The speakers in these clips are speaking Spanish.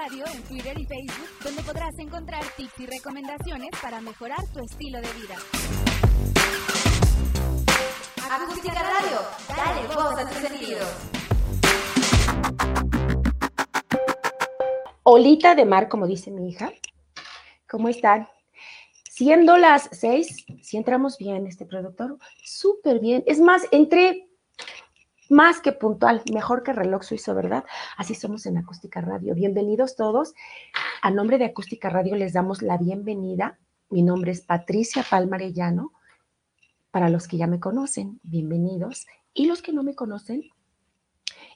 Radio en Twitter y Facebook, donde podrás encontrar tips y recomendaciones para mejorar tu estilo de vida. Acústica Radio, dale voz a tus sentidos. Olita de mar, como dice mi hija. ¿Cómo están? Siendo las seis, si entramos bien, este productor, súper bien. Es más, entré más que puntual, mejor que reloj suizo, ¿verdad? Así somos en Acústica Radio. Bienvenidos todos. A nombre de Acústica Radio les damos la bienvenida. Mi nombre es Patricia Palmarellano. Para los que ya me conocen, bienvenidos. Y los que no me conocen,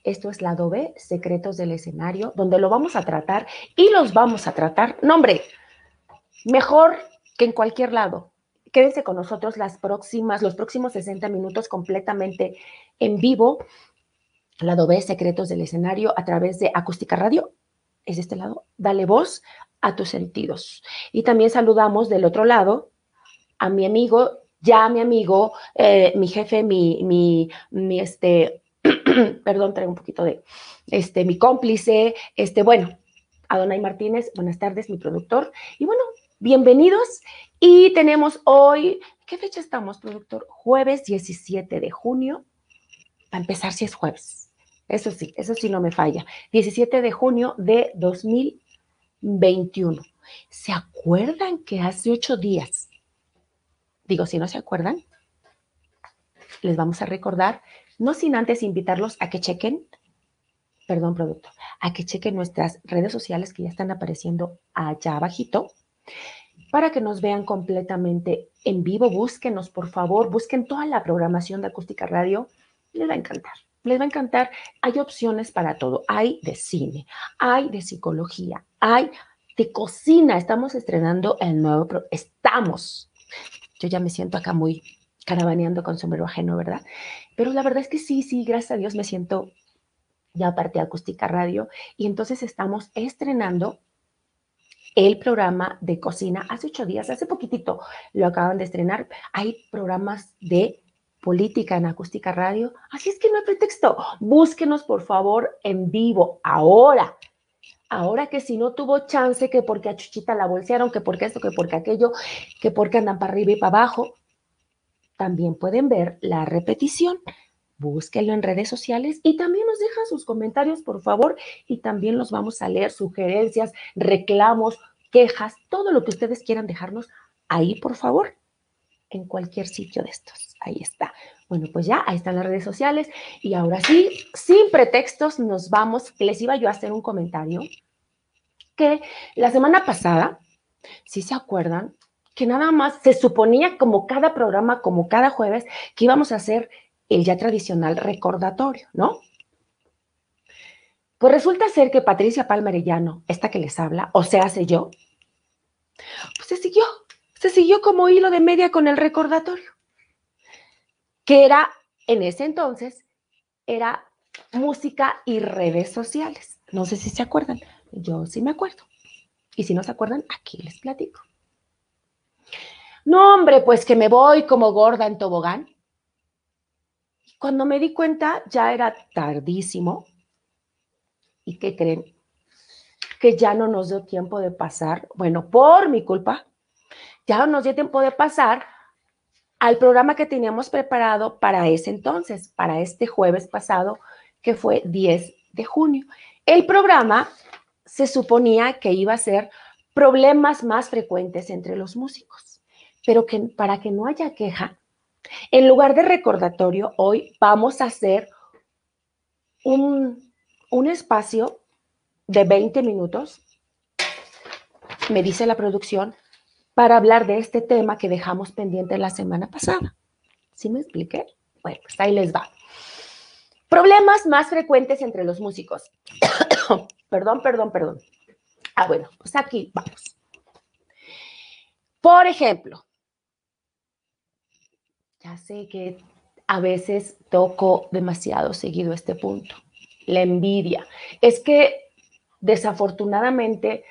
esto es Lado B, Secretos del Escenario, donde lo vamos a tratar y los vamos a tratar. Nombre, mejor que en cualquier lado. Quédense con nosotros las próximas, los próximos 60 minutos completamente en vivo. Lado B, Secretos del Escenario, a través de Acústica Radio. Es de este lado. Dale voz a tus sentidos. Y también saludamos del otro lado a mi amigo, ya mi amigo, eh, mi jefe, mi, mi, mi este, perdón, traigo un poquito de, este, mi cómplice, este, bueno, Adonai Martínez, buenas tardes, mi productor. Y bueno, bienvenidos. Y tenemos hoy, ¿qué fecha estamos, productor? Jueves 17 de junio. Para empezar, si es jueves. Eso sí, eso sí no me falla. 17 de junio de 2021. ¿Se acuerdan que hace ocho días? Digo, si no se acuerdan, les vamos a recordar, no sin antes invitarlos a que chequen, perdón, productor, a que chequen nuestras redes sociales que ya están apareciendo allá abajito para que nos vean completamente en vivo. Búsquenos, por favor, busquen toda la programación de Acústica Radio. Les va a encantar, les va a encantar. Hay opciones para todo. Hay de cine, hay de psicología, hay de cocina. Estamos estrenando el nuevo, estamos. Yo ya me siento acá muy caravaneando con sombrero ajeno, ¿verdad? Pero la verdad es que sí, sí, gracias a Dios me siento ya parte de Acústica Radio y entonces estamos estrenando el programa de cocina hace ocho días, hace poquitito lo acaban de estrenar. Hay programas de política en acústica radio, así es que no hay pretexto. Búsquenos por favor en vivo ahora. Ahora que si no tuvo chance, que porque a Chuchita la bolsearon, que porque esto, que porque aquello, que porque andan para arriba y para abajo, también pueden ver la repetición. Búsquenlo en redes sociales y también nos dejan sus comentarios, por favor, y también los vamos a leer, sugerencias, reclamos, quejas, todo lo que ustedes quieran dejarnos ahí, por favor, en cualquier sitio de estos. Ahí está. Bueno, pues ya, ahí están las redes sociales. Y ahora sí, sin pretextos, nos vamos. Les iba yo a hacer un comentario que la semana pasada, si se acuerdan, que nada más se suponía como cada programa, como cada jueves, que íbamos a hacer el ya tradicional recordatorio, ¿no? Pues resulta ser que Patricia Palmarellano, esta que les habla, o hace yo, pues se siguió, se siguió como hilo de media con el recordatorio, que era, en ese entonces, era música y redes sociales. No sé si se acuerdan, yo sí me acuerdo. Y si no se acuerdan, aquí les platico. No, hombre, pues que me voy como gorda en tobogán. Cuando me di cuenta, ya era tardísimo. ¿Y qué creen? Que ya no nos dio tiempo de pasar, bueno, por mi culpa, ya no nos dio tiempo de pasar al programa que teníamos preparado para ese entonces, para este jueves pasado, que fue 10 de junio. El programa se suponía que iba a ser problemas más frecuentes entre los músicos, pero que para que no haya queja, en lugar de recordatorio, hoy vamos a hacer un, un espacio de 20 minutos, me dice la producción, para hablar de este tema que dejamos pendiente la semana pasada. ¿Sí me expliqué? Bueno, pues ahí les va. Problemas más frecuentes entre los músicos. perdón, perdón, perdón. Ah, bueno, pues aquí vamos. Por ejemplo, ya sé que a veces toco demasiado seguido este punto, la envidia. Es que desafortunadamente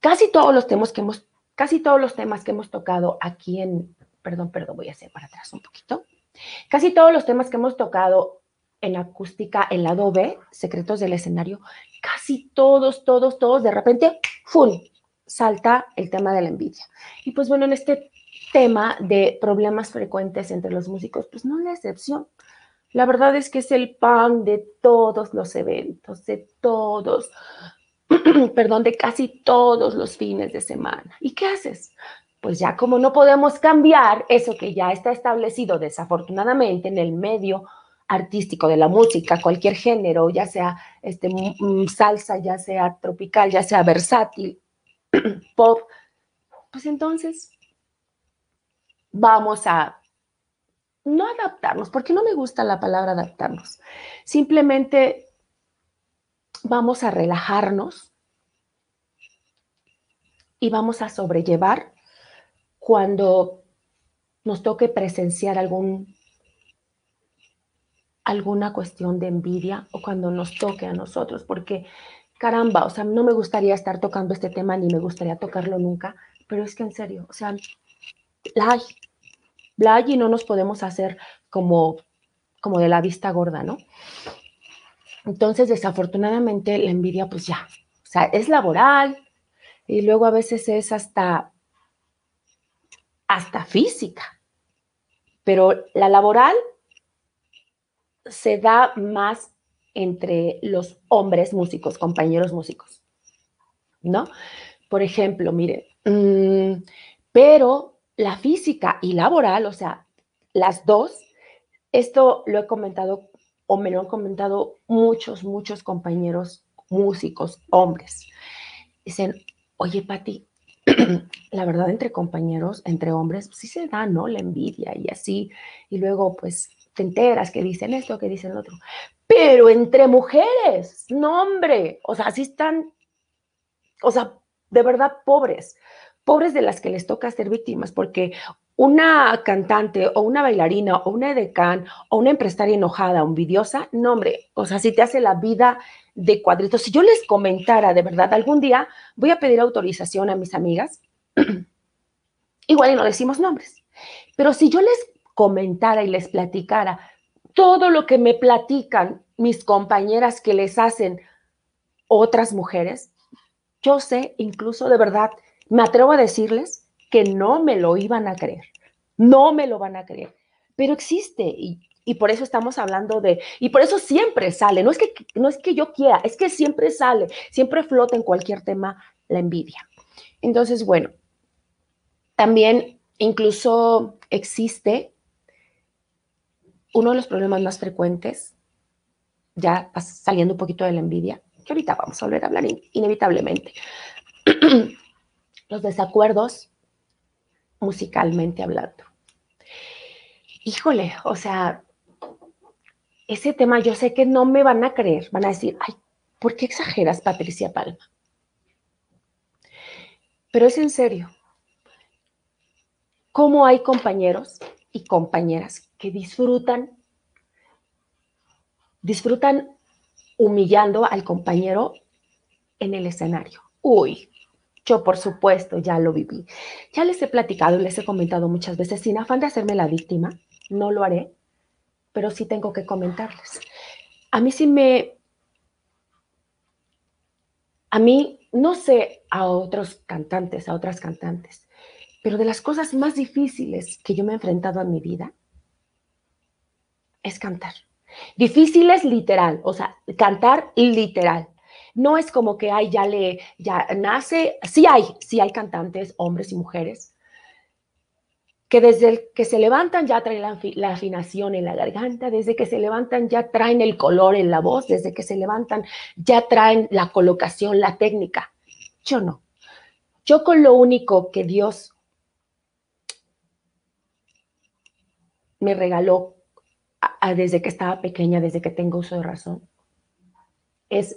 casi todos los temas que hemos casi todos los temas que hemos tocado aquí en perdón, perdón, voy a hacer para atrás un poquito. Casi todos los temas que hemos tocado en acústica, en lado B, secretos del escenario, casi casi todos, todos, todos, de repente, ¡fum! salta el tema de la envidia. Y pues bueno, en este tema de problemas frecuentes entre los músicos, pues no es la excepción. La verdad es que es el pan de todos los eventos, de todos, perdón, de casi todos los fines de semana. ¿Y qué haces? Pues ya como no podemos cambiar eso que ya está establecido desafortunadamente en el medio artístico de la música, cualquier género, ya sea este, salsa, ya sea tropical, ya sea versátil, pop, pues entonces vamos a no adaptarnos, porque no me gusta la palabra adaptarnos. Simplemente vamos a relajarnos y vamos a sobrellevar cuando nos toque presenciar algún alguna cuestión de envidia o cuando nos toque a nosotros, porque caramba, o sea, no me gustaría estar tocando este tema ni me gustaría tocarlo nunca, pero es que en serio, o sea, la hay y no nos podemos hacer como, como de la vista gorda, ¿no? Entonces, desafortunadamente, la envidia, pues ya, o sea, es laboral y luego a veces es hasta, hasta física, pero la laboral se da más entre los hombres músicos, compañeros músicos, ¿no? Por ejemplo, mire, mm, pero la física y laboral, o sea, las dos, esto lo he comentado o me lo han comentado muchos, muchos compañeros músicos, hombres. Dicen, oye, Pati, la verdad entre compañeros, entre hombres, sí se da, ¿no? La envidia y así. Y luego, pues, te enteras que dicen esto, que dicen lo otro. Pero entre mujeres, no hombre, o sea, así están, o sea, de verdad pobres, pobres de las que les toca ser víctimas, porque una cantante o una bailarina o una edecán o una empresaria enojada o envidiosa, no o sea, si te hace la vida de cuadritos. Si yo les comentara de verdad, algún día voy a pedir autorización a mis amigas, igual y no decimos nombres, pero si yo les comentara y les platicara todo lo que me platican mis compañeras que les hacen otras mujeres, yo sé, incluso de verdad, me atrevo a decirles que no me lo iban a creer, no me lo van a creer, pero existe y, y por eso estamos hablando de, y por eso siempre sale, no es, que, no es que yo quiera, es que siempre sale, siempre flota en cualquier tema la envidia. Entonces, bueno, también incluso existe uno de los problemas más frecuentes, ya saliendo un poquito de la envidia, que ahorita vamos a volver a hablar inevitablemente, los desacuerdos musicalmente hablando. Híjole, o sea, ese tema yo sé que no me van a creer, van a decir, ay, ¿por qué exageras, Patricia Palma? Pero es en serio. ¿Cómo hay compañeros y compañeras que disfrutan, disfrutan humillando al compañero en el escenario. Uy, yo por supuesto ya lo viví. Ya les he platicado y les he comentado muchas veces, sin afán de hacerme la víctima, no lo haré, pero sí tengo que comentarles. A mí sí me... A mí, no sé a otros cantantes, a otras cantantes, pero de las cosas más difíciles que yo me he enfrentado en mi vida es cantar. Difícil es literal, o sea, cantar literal. No es como que hay, ya le, ya nace, sí hay, sí hay cantantes, hombres y mujeres, que desde que se levantan ya traen la, la, afinación en la garganta, desde que se levantan ya traen el color en la voz, desde que se levantan ya traen la colocación, la técnica. Yo no. Yo con lo único que Dios me regaló desde que estaba pequeña, desde que tengo uso de razón, es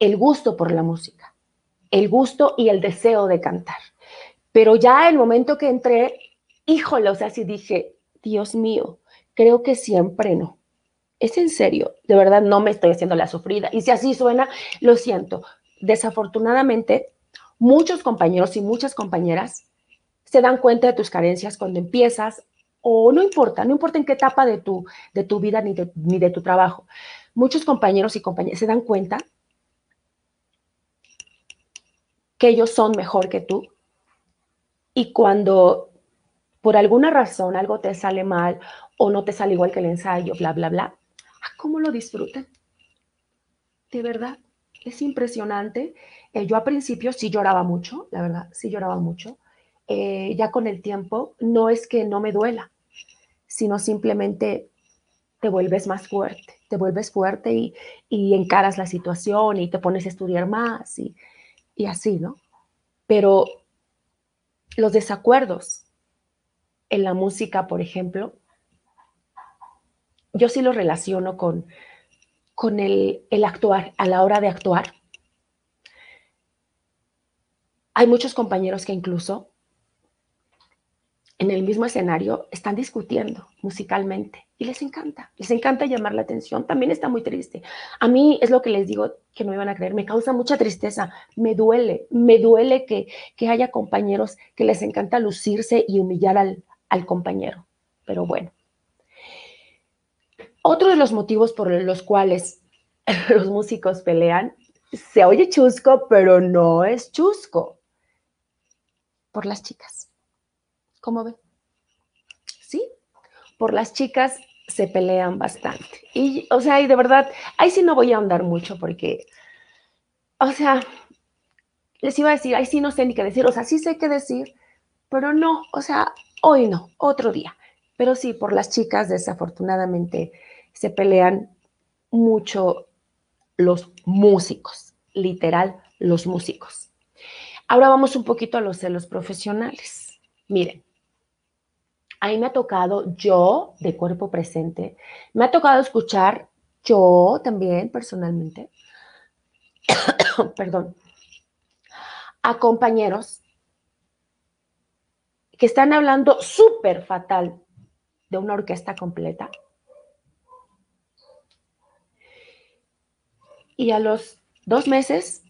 el gusto por la música, el gusto y el deseo de cantar. Pero ya el momento que entré, híjole, o sea, sí dije, Dios mío, creo que siempre no. Es en serio, de verdad no me estoy haciendo la sufrida. Y si así suena, lo siento. Desafortunadamente, muchos compañeros y muchas compañeras se dan cuenta de tus carencias cuando empiezas o no importa, no importa en qué etapa de tu, de tu vida ni de, ni de tu trabajo. Muchos compañeros y compañeras se dan cuenta que ellos son mejor que tú. Y cuando por alguna razón algo te sale mal o no te sale igual que el ensayo, bla, bla, bla, ah, ¿cómo lo disfrutan? De verdad, es impresionante. Eh, yo a principio sí lloraba mucho, la verdad, sí lloraba mucho. Eh, ya con el tiempo, no es que no me duela, sino simplemente te vuelves más fuerte, te vuelves fuerte y, y encaras la situación y te pones a estudiar más y, y así, ¿no? Pero los desacuerdos en la música, por ejemplo, yo sí lo relaciono con, con el, el actuar, a la hora de actuar. Hay muchos compañeros que incluso en el mismo escenario están discutiendo musicalmente y les encanta, les encanta llamar la atención. También está muy triste. A mí es lo que les digo que no iban a creer, me causa mucha tristeza, me duele, me duele que, haya compañeros que les encanta lucirse y humillar al compañero. Pero bueno. Otro de los motivos por los cuales los músicos pelean, se oye chusco, pero no es chusco. Por las chicas. ¿Cómo ven? Sí, por las chicas se pelean bastante. Y, o sea, y de verdad, ahí sí no voy a ahondar mucho porque, o sea, les iba a decir, ahí sí no sé ni qué decir, o sea, sí sé qué decir, pero no, o sea, hoy no, otro día. Pero sí, por las chicas, desafortunadamente, se pelean mucho los músicos, literal, los músicos. Ahora vamos un poquito a los celos profesionales. Miren, ahí me ha tocado yo, de cuerpo presente, me ha tocado escuchar yo también personalmente, perdón, a compañeros que están hablando súper fatal de una orquesta completa. Y a los dos meses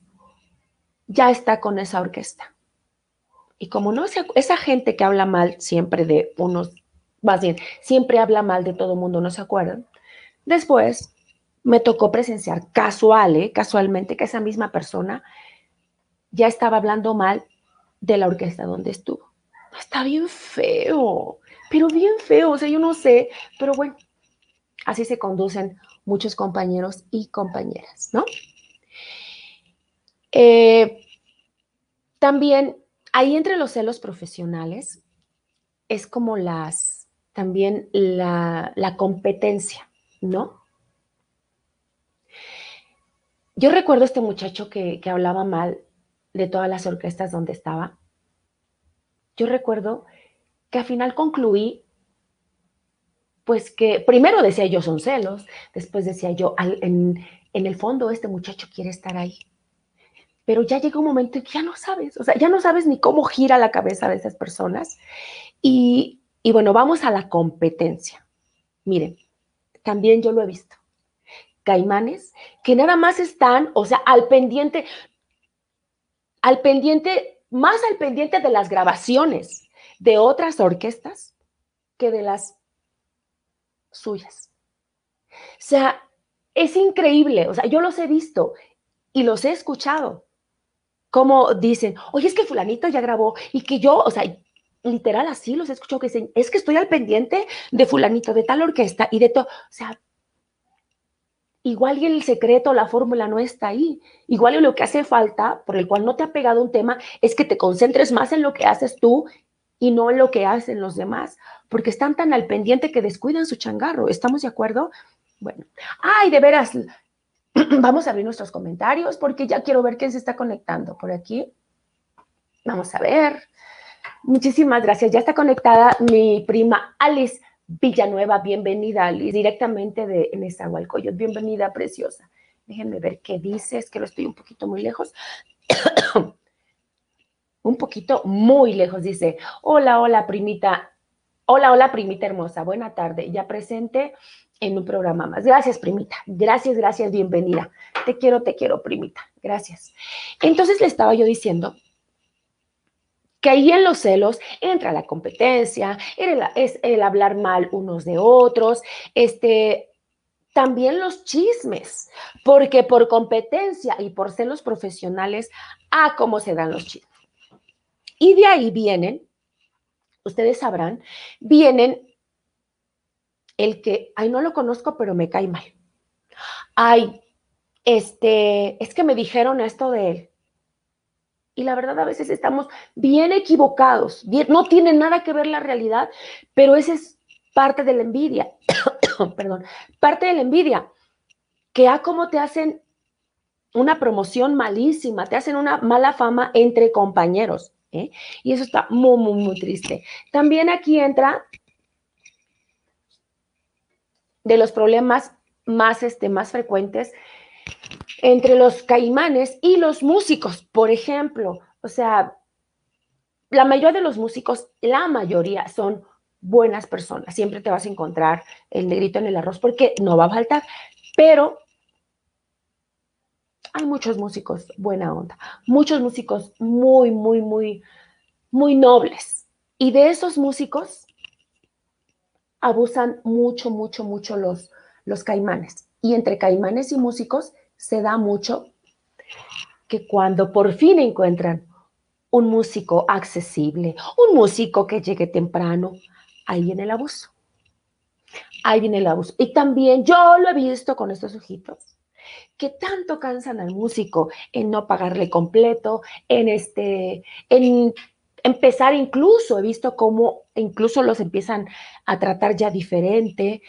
ya está con esa orquesta. Y como no esa gente que habla mal siempre de unos, más bien, siempre habla mal de todo el mundo, no se acuerdan. Después me tocó presenciar casual, ¿eh? casualmente, que esa misma persona ya estaba hablando mal de la orquesta donde estuvo. Está bien feo, pero bien feo, o sea, yo no sé, pero bueno, así se conducen muchos compañeros y compañeras, ¿no? Eh, también ahí entre los celos profesionales es como las, también la, competencia, ¿no? Yo recuerdo a este muchacho que, que hablaba mal de todas las orquestas donde estaba yo recuerdo que al final concluí, pues que primero decía yo son celos, después decía yo, en, el fondo este muchacho quiere estar ahí. Pero ya llega un momento en que ya no sabes, o sea, ya no sabes ni cómo gira la cabeza de esas personas. Y, y bueno, vamos a la competencia. Miren, también yo lo he visto. Caimanes que nada más están, o sea, al pendiente, al pendiente más al pendiente de las grabaciones de otras orquestas que de las suyas. O sea, es increíble, o sea, yo los he visto y los he escuchado. Como dicen, oye, es que fulanito ya grabó y que yo, o sea, literal así los he escuchado que dicen, es que estoy al pendiente de fulanito, de tal orquesta y de todo. O sea, igual el secreto, la fórmula no está ahí. Igual lo que hace falta, por el cual no te ha pegado un tema, es que te concentres más en lo que haces tú y no en lo que hacen los demás, porque están tan al pendiente que descuidan su changarro. ¿Estamos de acuerdo? Bueno, ay, de veras, vamos a abrir nuestros comentarios porque ya quiero ver quién se está conectando por aquí. Vamos a ver. Muchísimas gracias. Ya está conectada mi prima Alice. Villanueva, bienvenida, Alice, directamente de Nezahualcóyotl. Bienvenida, preciosa. Déjenme ver qué dices, que lo estoy un poquito muy lejos. un poquito muy lejos, dice. Hola, hola, primita. Hola, hola, primita hermosa. Buena tarde. Ya presente en un programa más. Gracias, primita. Gracias, gracias, bienvenida. Te quiero, te quiero, primita. Gracias. Entonces le estaba yo diciendo que ahí en los celos entra la competencia, es el hablar mal unos de otros, este, también los chismes, porque por competencia y por ser los profesionales, a cómo se dan los chismes. Y de ahí vienen, ustedes sabrán, vienen el que, ay, no lo conozco, pero me cae mal. Ay, este, es que me dijeron esto de él. Y la verdad a veces estamos bien equivocados, no tiene nada que ver la realidad, pero esa es parte de la envidia, perdón, parte de la envidia, que a cómo te hacen una promoción malísima, te hacen una mala fama entre compañeros. ¿eh? Y eso está muy, muy, muy triste. También aquí entra de los problemas más, este, más frecuentes entre los caimanes y los músicos, por ejemplo. O sea, la mayoría de los músicos, la mayoría son buenas personas. Siempre te vas a encontrar el negrito en el arroz porque no va a faltar. Pero hay muchos músicos buena onda, muchos músicos muy, muy, muy, muy nobles. Y de esos músicos abusan mucho, mucho, mucho los, los caimanes. Y entre caimanes y músicos se da mucho que cuando por fin encuentran un músico accesible, un músico que llegue temprano, ahí viene el abuso. Ahí viene el abuso. Y también yo lo he visto con estos ojitos, que tanto cansan al músico en no pagarle completo, en este, en empezar incluso, he visto cómo incluso los empiezan a tratar ya diferente,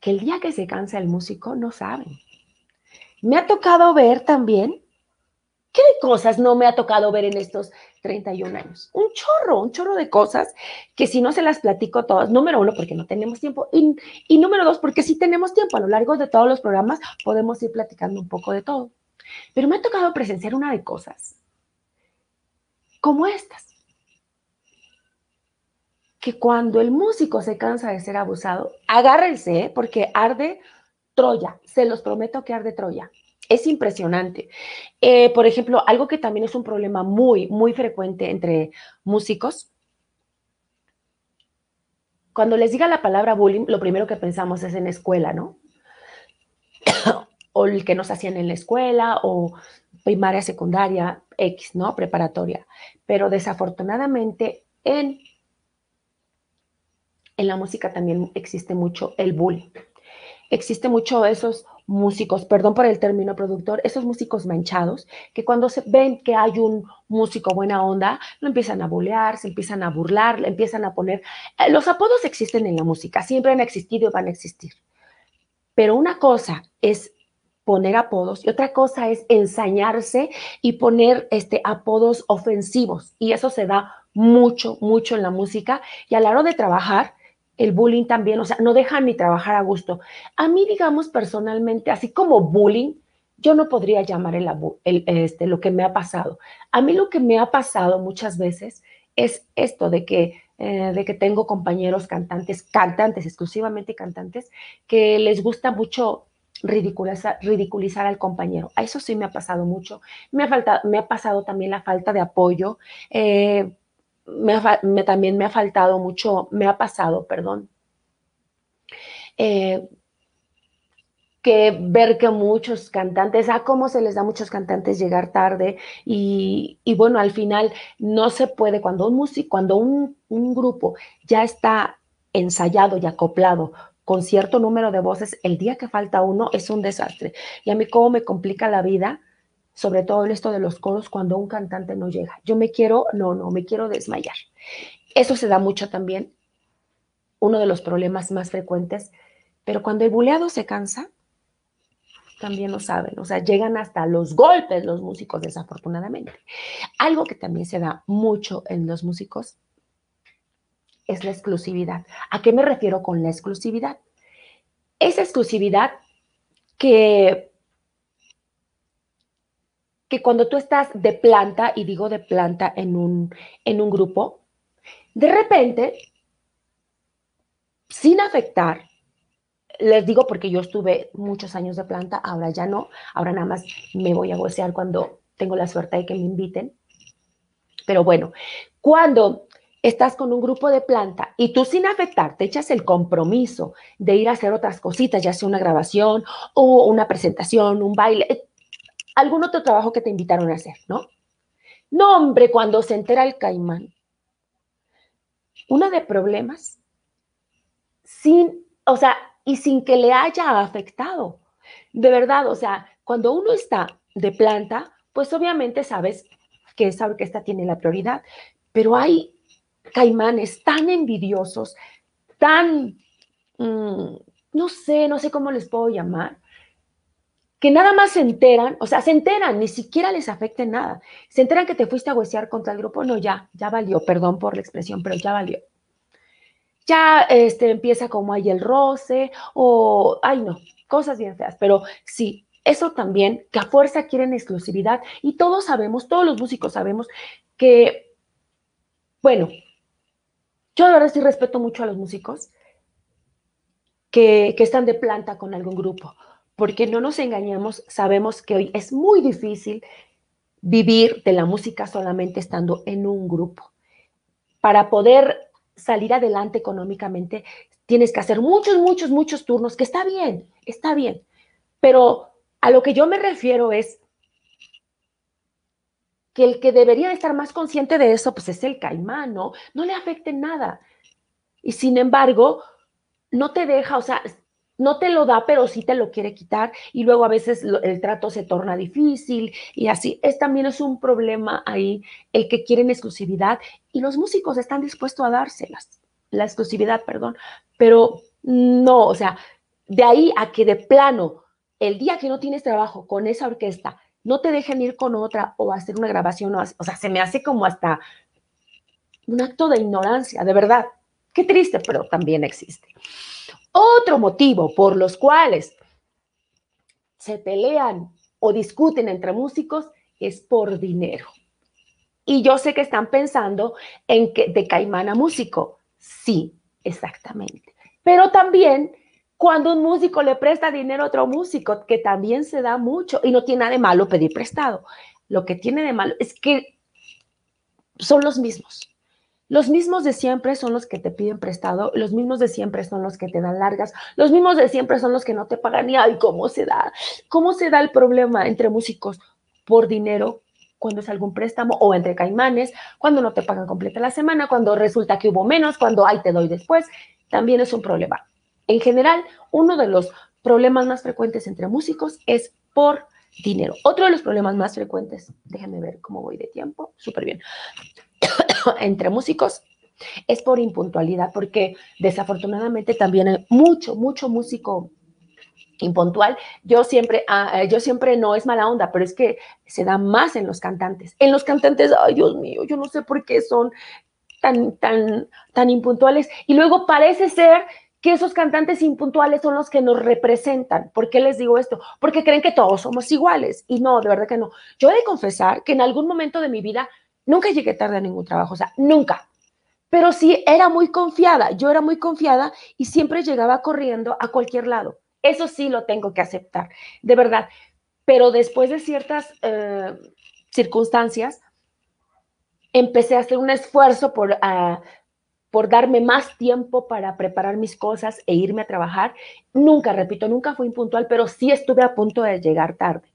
que el día que se cansa el músico no saben. Me ha tocado ver también, ¿qué cosas no me ha tocado ver en estos 31 años? Un chorro, un chorro de cosas que si no se las platico todas, número uno, porque no tenemos tiempo, y, y número dos, porque si tenemos tiempo, a lo largo de todos los programas podemos ir platicando un poco de todo. Pero me ha tocado presenciar una de cosas como estas. Que cuando el músico se cansa de ser abusado, agárrense, porque arde Troya, se los prometo que arde Troya. Es impresionante. Eh, por ejemplo, algo que también es un problema muy, muy frecuente entre músicos. Cuando les diga la palabra bullying, lo primero que pensamos es en escuela, ¿no? o el que nos hacían en la escuela, o primaria, secundaria, X, ¿no? Preparatoria. Pero desafortunadamente en, en la música también existe mucho el bullying. Existe mucho esos músicos, perdón por el término productor, esos músicos manchados, que cuando se ven que hay un músico buena onda, lo empiezan a bullear, se empiezan a burlar, empiezan a poner... Eh, los apodos existen en la música, siempre han existido y van a existir. Pero una cosa es poner apodos y otra cosa es ensañarse y poner este, apodos ofensivos. Y eso se da mucho, mucho en la música. Y a la hora de trabajar, el bullying también, o sea, no dejan ni trabajar a gusto. A mí, digamos, personalmente, así como bullying, yo no podría llamar el, el, este, lo que me ha pasado. A mí lo que me ha pasado muchas veces es esto de que, eh, de que tengo compañeros cantantes, cantantes, exclusivamente cantantes, que les gusta mucho ridiculizar, al compañero. A eso sí me ha pasado mucho. Me ha, faltado, me ha pasado también la falta de apoyo. Eh, me, también me ha faltado mucho, me ha pasado, perdón, eh, que ver que muchos cantantes, a cómo se les da a muchos cantantes llegar tarde y, bueno, al final no se puede, cuando un músico, cuando un, un grupo ya está ensayado y acoplado con cierto número de voces, el día que falta uno es un desastre. Y a mí cómo me complica la vida, sobre todo esto de los coros, cuando un cantante no llega. Yo me quiero, no, no, me quiero desmayar. Eso se da mucho también, uno de los problemas más frecuentes, pero cuando el buleado se cansa, también lo saben, o sea, llegan hasta los golpes los músicos, desafortunadamente. Algo que también se da mucho en los músicos es la exclusividad. ¿A qué me refiero con la exclusividad? Esa exclusividad que, que cuando tú estás de planta, y digo de planta en un, en un grupo, de repente, sin afectar, les digo porque yo estuve muchos años de planta, ahora ya no, ahora nada más me voy a gocear cuando tengo la suerte de que me inviten. Pero bueno, cuando estás con un grupo de planta y tú sin afectar te echas el compromiso de ir a hacer otras cositas, ya sea una grabación o una presentación, un baile, algún otro trabajo que te invitaron a hacer, ¿no? No, hombre, cuando se entera el caimán, una de problemas, sin, o sea, y sin que le haya afectado. De verdad, o sea, cuando uno está de planta, pues obviamente sabes que esa orquesta tiene la prioridad, pero hay caimanes tan envidiosos, tan, mm, no sé, no sé cómo les puedo llamar, que nada más se enteran, o sea, se enteran, ni siquiera les afecta nada. Se enteran que te fuiste a huesear contra el grupo, no, ya, ya valió, perdón por la expresión, pero ya valió. Ya este, empieza como ahí el roce, o, ay no, cosas bien feas, pero sí, eso también, que a fuerza quieren exclusividad, y todos sabemos, todos los músicos sabemos que, bueno, yo de verdad sí respeto mucho a los músicos que, que están de planta con algún grupo, porque no nos engañemos, sabemos que hoy es muy difícil vivir de la música solamente estando en un grupo. Para poder salir adelante económicamente, tienes que hacer muchos, muchos, muchos turnos, que está bien, está bien, pero a lo que yo me refiero es que el que debería estar más consciente de eso, pues es el caimán, ¿no? Le afecte nada. Y sin embargo, no te deja, o sea, no te lo da, pero sí te lo quiere quitar y luego a veces el trato se torna difícil y así. Es también es un problema ahí el que quieren exclusividad y los músicos están dispuestos a dárselas, la exclusividad, perdón, pero no, o sea, de ahí a que de plano, el día que no tienes trabajo con esa orquesta, no te dejen ir con otra o hacer una grabación, o, sea, se me hace como hasta un acto de ignorancia, de verdad. Qué triste, pero también existe. Otro motivo por los cuales se pelean o discuten entre músicos es por dinero. Y yo sé que están pensando en que de caimán a músico. Sí, exactamente. Pero también cuando un músico le presta dinero a otro músico, que también se da mucho y no tiene nada de malo pedir prestado. Lo que tiene de malo es que son los mismos. Los mismos de siempre son los que te piden prestado, los mismos de siempre son los que te dan largas, los mismos de siempre son los que no te pagan y ay, ¿cómo se da? ¿Cómo se da el problema entre músicos por dinero cuando es algún préstamo o entre caimanes, cuando no te pagan completa la semana, cuando resulta que hubo menos, cuando ay te doy después, también es un problema. En general, uno de los problemas más frecuentes entre músicos es por dinero. Otro de los problemas más frecuentes, déjenme ver cómo voy de tiempo, súper bien, entre músicos es por impuntualidad, porque desafortunadamente también hay mucho, mucho músico impuntual. Yo siempre, ah, eh, yo siempre no es mala onda, pero es que se da más en los cantantes. En los cantantes, ay Dios mío, yo no sé por qué son tan, tan, tan impuntuales. Y luego parece ser que esos cantantes impuntuales son los que nos representan. ¿Por qué les digo esto? Porque creen que todos somos iguales. Y no, de verdad que no. Yo he de confesar que en algún momento de mi vida nunca llegué tarde a ningún trabajo, o sea, nunca. Pero sí era muy confiada, yo era muy confiada y siempre llegaba corriendo a cualquier lado. Eso sí lo tengo que aceptar, de verdad. Pero después de ciertas eh, circunstancias, empecé a hacer un esfuerzo por, ah, por darme más tiempo para preparar mis cosas e irme a trabajar. Nunca, repito, nunca fui impuntual, pero sí estuve a punto de llegar tarde.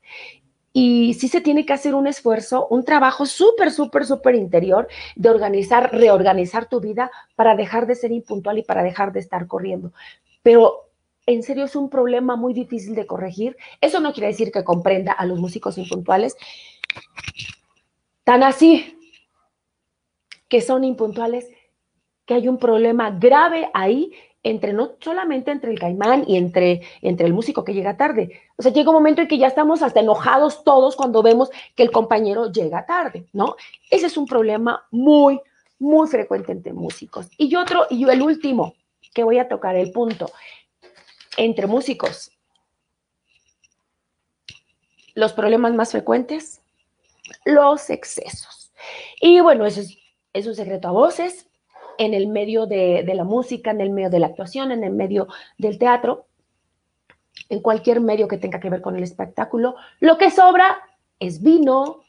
Y sí se tiene que hacer un esfuerzo, un trabajo súper, súper, súper interior de organizar, reorganizar tu vida para dejar de ser impuntual y para dejar de estar corriendo. Pero en serio es un problema muy difícil de corregir. Eso no quiere decir que comprenda a los músicos impuntuales. Tan así que son impuntuales que hay un problema grave ahí entre no solamente entre el caimán y entre, entre el músico que llega tarde. O sea, llega un momento en que ya estamos hasta enojados todos cuando vemos que el compañero llega tarde, ¿no? Ese es un problema muy, muy frecuente entre músicos. Y otro, y yo el último que voy a tocar, el punto, entre músicos. Los problemas más frecuentes, los excesos. Y bueno, eso es, es un secreto a voces, en el medio de, la música, en el medio de la actuación, en el medio del teatro, en cualquier medio que tenga que ver con el espectáculo. Lo que sobra es vino,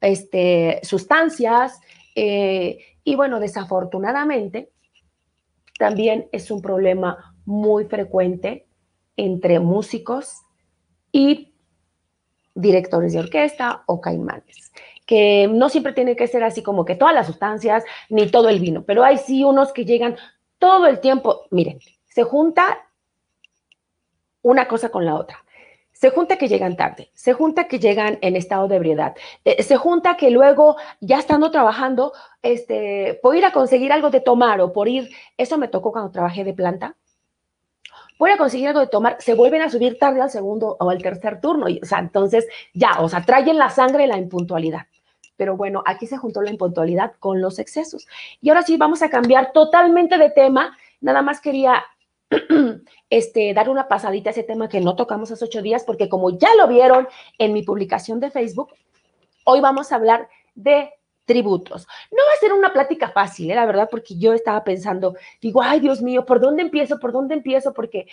este, sustancias, eh, Y bueno, desafortunadamente, también es un problema muy frecuente entre músicos y directores de orquesta o caimanes, que no siempre tiene que ser así como que todas las sustancias ni todo el vino, pero hay sí unos que llegan todo el tiempo, miren, se junta una cosa con la otra. Se junta que llegan tarde, se junta que llegan en estado de ebriedad, eh, se junta que luego, ya estando trabajando, este, por ir a conseguir algo de tomar o por ir, eso me tocó cuando trabajé de planta, voy a conseguir algo de tomar, se vuelven a subir tarde al segundo o al tercer turno. Y, o sea, entonces ya, o sea, traen la sangre la impuntualidad. Pero bueno, aquí se juntó la impuntualidad con los excesos. Y ahora sí, vamos a cambiar totalmente de tema. Nada más quería este, dar una pasadita a ese tema que no tocamos hace ocho días, porque como ya lo vieron en mi publicación de Facebook, hoy vamos a hablar de tributos. No va a ser una plática fácil, ¿eh? la verdad, porque yo estaba pensando, digo, ay Dios mío, ¿por dónde empiezo? ¿Por dónde empiezo? Porque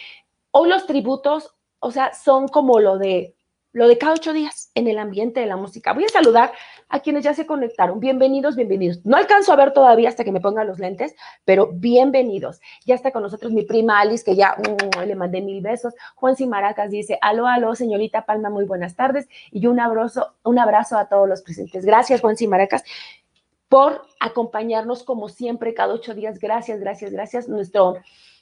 hoy los tributos, o sea, son como lo de lo de cada ocho días en el ambiente de la música. Voy a saludar a quienes ya se conectaron. Bienvenidos, bienvenidos. No alcanzo a ver todavía hasta que me ponga los lentes, pero bienvenidos. Ya está con nosotros mi prima Alice, que ya mm, le mandé mil besos. Juan Simaracas dice, aló, aló, señorita Palma, muy buenas tardes. Y un abrazo, un abrazo a todos los presentes. Gracias, Juan Simaracas por acompañarnos como siempre cada ocho días. Gracias, gracias, gracias. Nuestro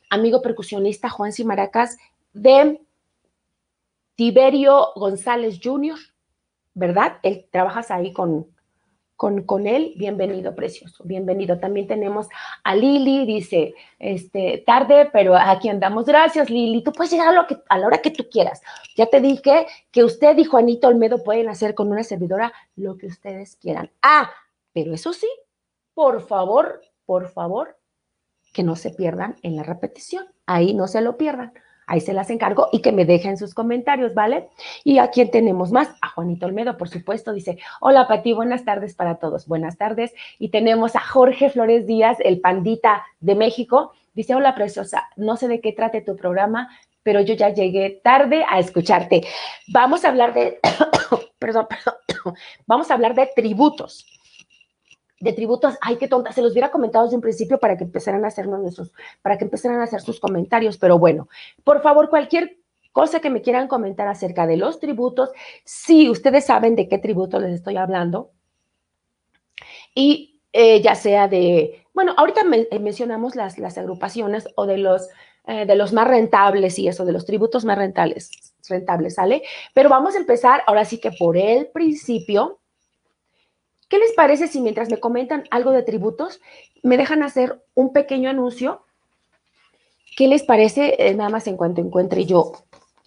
amigo percusionista Juan Simaracas de Tiberio González Jr., ¿verdad? Él, trabajas ahí con, con, con, él. Bienvenido, precioso. Bienvenido. También tenemos a Lili, dice, este, tarde, pero aquí andamos. Gracias, Lili. Tú puedes llegar a, lo que, a la hora que tú quieras. Ya te dije que usted y Juanito Olmedo pueden hacer con una servidora lo que ustedes quieran. Ah, pero eso sí, por favor, por favor, que no se pierdan en la repetición. Ahí no se lo pierdan. Ahí se las encargo y que me dejen sus comentarios, ¿vale? Y a quién tenemos más? A Juanito Olmedo, por supuesto, dice, hola Pati, buenas tardes para todos, buenas tardes. Y tenemos a Jorge Flores Díaz, el pandita de México. Dice, hola preciosa, no sé de qué trate tu programa, pero yo ya llegué tarde a escucharte. Vamos a hablar de, perdón, perdón, vamos a hablar de tributos de tributos, ay, qué tonta, se los hubiera comentado desde un principio para que empezaran a hacernos nuestros, para que empezaran a hacer sus comentarios, pero bueno, por favor, cualquier cosa que me quieran comentar acerca de los tributos, si ustedes saben de qué tributo les estoy hablando, y eh, ya sea de, bueno, ahorita eh, mencionamos las, las agrupaciones o de los, eh, de los más rentables y eso, de los tributos más rentables, rentables, ¿sale? Pero vamos a empezar ahora sí que por el principio, ¿Qué les parece si mientras me comentan algo de tributos, me dejan hacer un pequeño anuncio? ¿Qué les parece? Eh, nada más en cuanto encuentre yo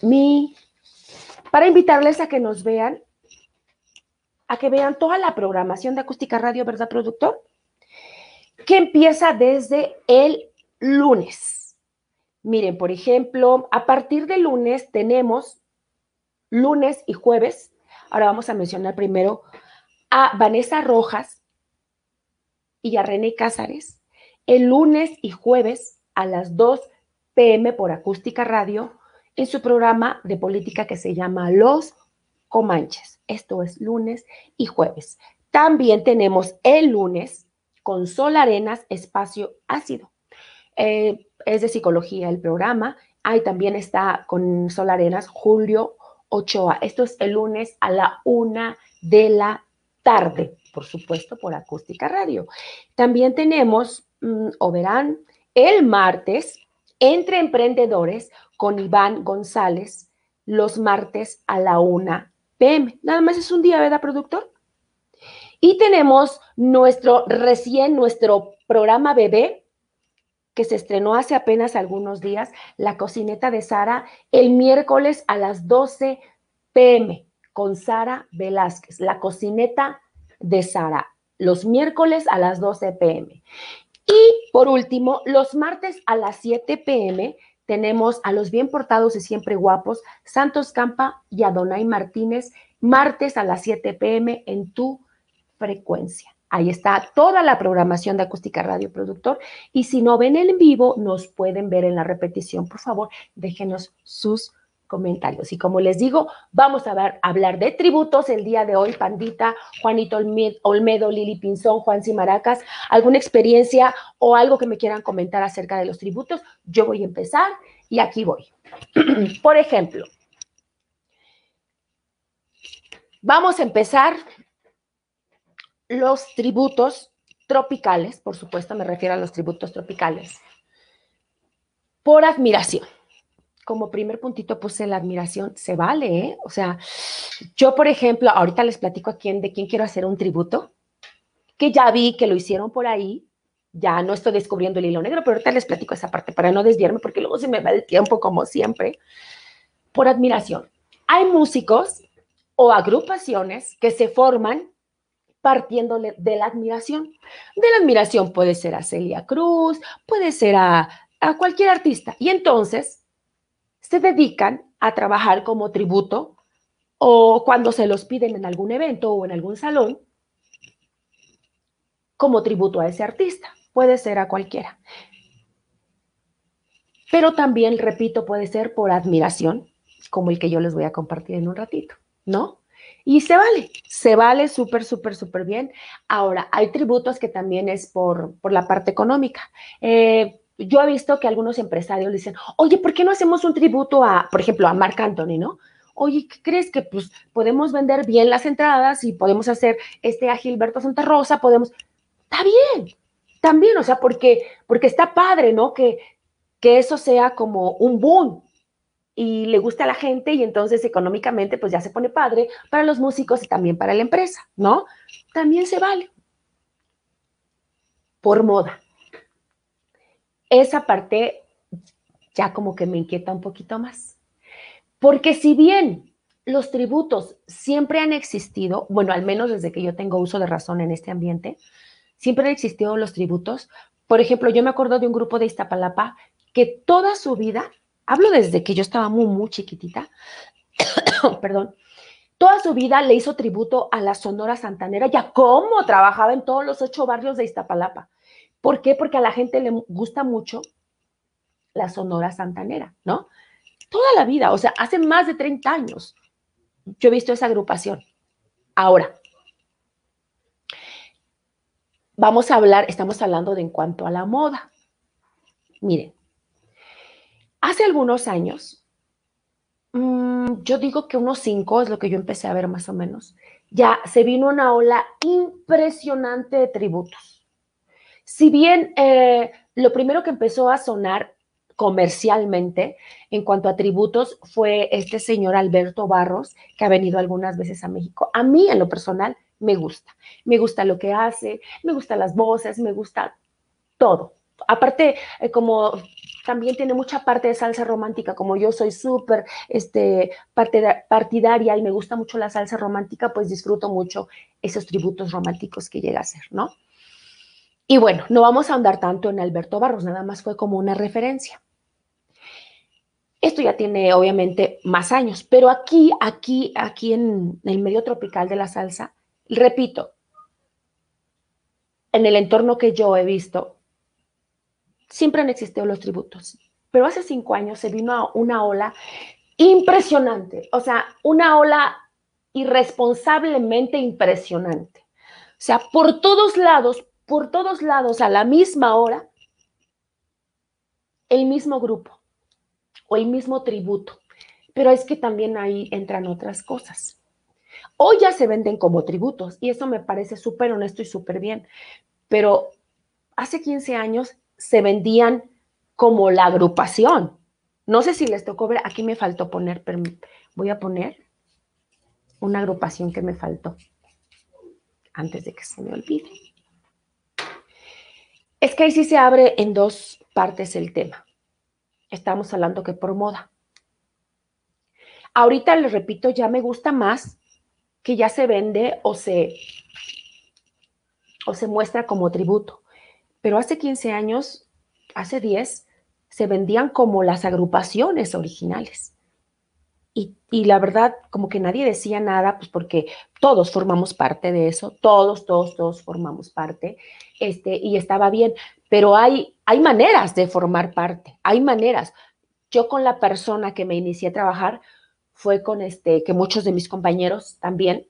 mi... Para invitarles a que nos vean, a que vean toda la programación de Acústica Radio, ¿verdad, productor? Que empieza desde el lunes. Miren, por ejemplo, a partir de lunes tenemos lunes y jueves. Ahora vamos a mencionar primero a Vanessa Rojas y a René Cázares el lunes y jueves a las 2 pm por Acústica Radio en su programa de política que se llama Los Comanches. Esto es lunes y jueves. También tenemos el lunes con Sol Arenas, Espacio Ácido. Eh, es de psicología el programa. Ahí también está con Sol Arenas Julio Ochoa. Esto es el lunes a la una de la tarde, por supuesto, por acústica radio. También tenemos, mm, o verán, el martes, entre emprendedores con Iván González, los martes a la 1 pm. Nada más es un día, ¿verdad, productor? Y tenemos nuestro recién, nuestro programa bebé, que se estrenó hace apenas algunos días, La Cocineta de Sara, el miércoles a las 12 pm con Sara Velázquez, la cocineta de Sara, los miércoles a las 12 pm. Y por último, los martes a las 7 pm tenemos a los bien portados y siempre guapos, Santos Campa y Adonai Martínez, martes a las 7 pm en tu frecuencia. Ahí está toda la programación de Acústica Radio Productor. Y si no ven en vivo, nos pueden ver en la repetición. Por favor, déjenos sus comentarios. Y como les digo, vamos a hablar de tributos el día de hoy, Pandita, Juanito Olmedo, Lili Pinzón, Juan Cimaracas, alguna experiencia o algo que me quieran comentar acerca de los tributos. Yo voy a empezar y aquí voy. Por ejemplo, vamos a empezar los tributos tropicales, por supuesto me refiero a los tributos tropicales, por admiración como primer puntito puse la admiración, se vale, ¿eh? O sea, yo, por ejemplo, ahorita les platico a quién, de quién quiero hacer un tributo, que ya vi que lo hicieron por ahí, ya no estoy descubriendo el hilo negro, pero ahorita les platico esa parte para no desviarme, porque luego se me va el tiempo, como siempre, por admiración. Hay músicos o agrupaciones que se forman partiendo de la admiración. De la admiración puede ser a Celia Cruz, puede ser a, a cualquier artista. Y entonces se dedican a trabajar como tributo o cuando se los piden en algún evento o en algún salón, como tributo a ese artista. Puede ser a cualquiera. Pero también, repito, puede ser por admiración, como el que yo les voy a compartir en un ratito, ¿no? Y se vale, se vale súper, súper, súper bien. Ahora, hay tributos que también es por, por la parte económica. Eh, yo he visto que algunos empresarios dicen, oye, ¿por qué no hacemos un tributo a, por ejemplo, a Marc Anthony, ¿no? Oye, ¿qué crees que pues podemos vender bien las entradas y podemos hacer este a Gilberto Santa Rosa, podemos, está bien, también, o sea, porque, porque está padre, ¿no? Que, que eso sea como un boom y le gusta a la gente y entonces económicamente pues ya se pone padre para los músicos y también para la empresa, ¿no? También se vale. Por moda esa parte ya como que me inquieta un poquito más. Porque si bien los tributos siempre han existido, bueno, al menos desde que yo tengo uso de razón en este ambiente, siempre han existido los tributos. Por ejemplo, yo me acuerdo de un grupo de Iztapalapa que toda su vida, hablo desde que yo estaba muy, muy chiquitita, perdón, toda su vida le hizo tributo a la Sonora Santanera, ya cómo trabajaba en todos los ocho barrios de Iztapalapa. ¿Por qué? Porque a la gente le gusta mucho la Sonora Santanera, ¿no? Toda la vida, o sea, hace más de 30 años yo he visto esa agrupación. Ahora, vamos a hablar, estamos hablando de en cuanto a la moda. Miren, hace algunos años, mm, yo digo que unos cinco es lo que yo empecé a ver más o menos, ya se vino una ola impresionante de tributos si bien eh, lo primero que empezó a sonar comercialmente en cuanto a tributos fue este señor Alberto Barros, que ha venido algunas veces a México. A mí, en lo personal, me gusta. Me gusta lo que hace, me gustan las voces, me gusta todo. Aparte, eh, como también tiene mucha parte de salsa romántica, como yo soy súper este, partidaria y me gusta mucho la salsa romántica, pues disfruto mucho esos tributos románticos que llega a ser, ¿no? Y bueno, no vamos a andar tanto en Alberto Barros, nada más fue como una referencia. Esto ya tiene obviamente más años, pero aquí, aquí, aquí en el medio tropical de la salsa, repito, en el entorno que yo he visto, siempre han existido los tributos, pero hace cinco años se vino una ola impresionante, o sea, una ola irresponsablemente impresionante. O sea, por todos lados, por todos lados a la misma hora el mismo grupo o el mismo tributo. Pero es que también ahí entran otras cosas. Hoy ya se venden como tributos y eso me parece súper honesto y súper bien. Pero hace 15 años se vendían como la agrupación. No sé si les tocó ver, aquí me faltó poner, voy a poner una agrupación que me faltó antes de que se me olvide. Es que ahí sí se abre en dos partes el tema. Estamos hablando que por moda. Ahorita les repito, ya me gusta más que ya se vende o se, o se muestra como tributo. Pero hace 15 años, hace 10, se vendían como las agrupaciones originales. Y, la verdad, como que nadie decía nada, pues porque todos formamos parte de eso, todos, todos, todos formamos parte, este, y estaba bien, pero hay, hay maneras de formar parte, hay maneras. yo con la persona que me inicié a trabajar fue con este, que muchos de mis compañeros también,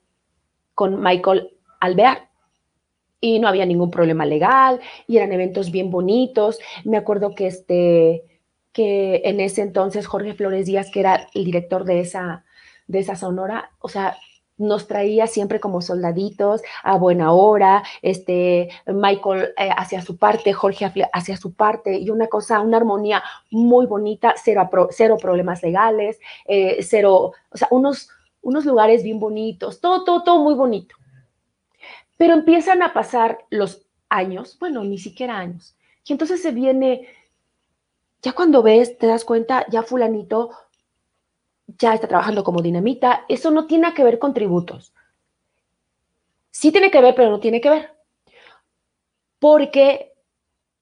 con Michael Alvear. Y no había ningún problema legal, y eran eventos bien bonitos. Me acuerdo que este, que en ese entonces Jorge Flores Díaz, que era el director de esa, de esa sonora, o sea, nos traía siempre como soldaditos a buena hora, este, Michael eh, hacia su parte, Jorge hacia su parte, y una cosa, una armonía muy bonita, cero, cero problemas legales, eh, cero, o sea, unos, unos lugares bien bonitos, todo, todo, todo muy bonito. Pero empiezan a pasar los años, bueno, ni siquiera años, y entonces se viene, ya cuando ves, te das cuenta, ya fulanito ya está trabajando como dinamita. Eso no tiene que ver con tributos. Sí tiene que ver, pero no tiene que ver. Porque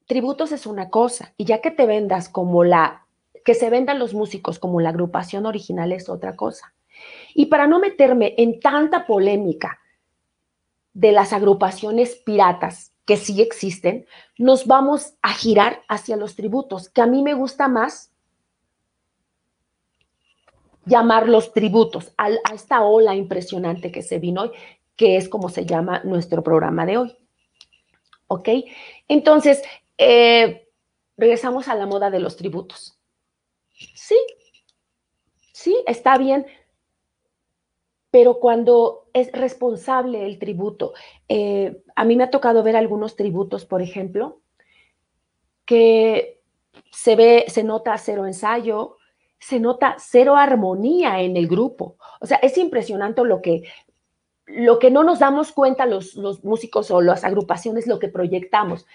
tributos es una cosa y ya que te vendas como la, que se vendan los músicos como la agrupación original es otra cosa. Y para no meterme en tanta polémica de las agrupaciones piratas que sí existen, nos vamos a girar hacia los tributos, que a mí me gusta más llamar los tributos a, esta ola impresionante que se vino hoy, que es como se llama nuestro programa de hoy. ¿Ok? Entonces, eh, regresamos a la moda de los tributos. Sí, sí, está bien, pero cuando es responsable el tributo, eh, a mí me ha tocado ver algunos tributos, por ejemplo, que se ve, se nota cero ensayo, se nota cero armonía en el grupo. O sea, es impresionante lo que, lo que no nos damos cuenta los, los músicos o las agrupaciones, lo que proyectamos.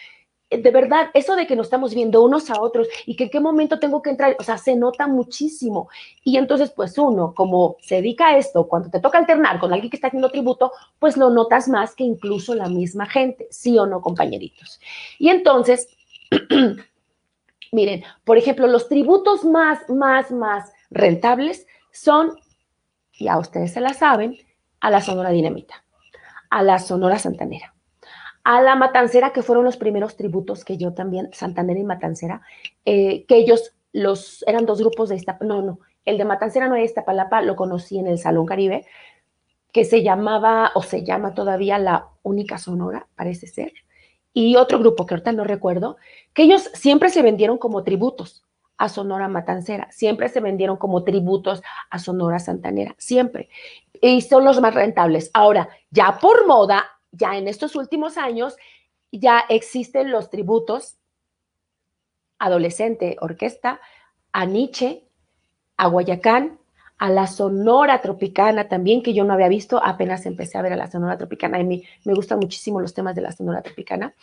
De verdad, eso de que nos estamos viendo unos a otros y que en qué momento tengo que entrar, o sea, se nota muchísimo. Y entonces, pues uno, como se dedica a esto, cuando te toca alternar con alguien que está haciendo tributo, pues lo notas más que incluso la misma gente, sí o no, compañeritos. Y entonces, Miren, por ejemplo, los tributos más, más, más rentables son, ya ustedes se la saben, a la Sonora Dinamita, a la Sonora Santanera, a la Matancera, que fueron los primeros tributos que yo también, Santanera y Matancera, eh, que ellos los, eran dos grupos de esta, no, no, el de Matancera no es Iztapalapa, lo conocí en el Salón Caribe, que se llamaba, o se llama todavía la única Sonora, parece ser, y otro grupo que ahorita no recuerdo, que ellos siempre se vendieron como tributos a Sonora Matancera, siempre se vendieron como tributos a Sonora Santanera, siempre. Y son los más rentables. Ahora, ya por moda, ya en estos últimos años, ya existen los tributos adolescente orquesta a Nietzsche, a Guayacán, a la Sonora Tropicana también, que yo no había visto, apenas empecé a ver a la Sonora Tropicana, y mí me gustan muchísimo los temas de la Sonora Tropicana.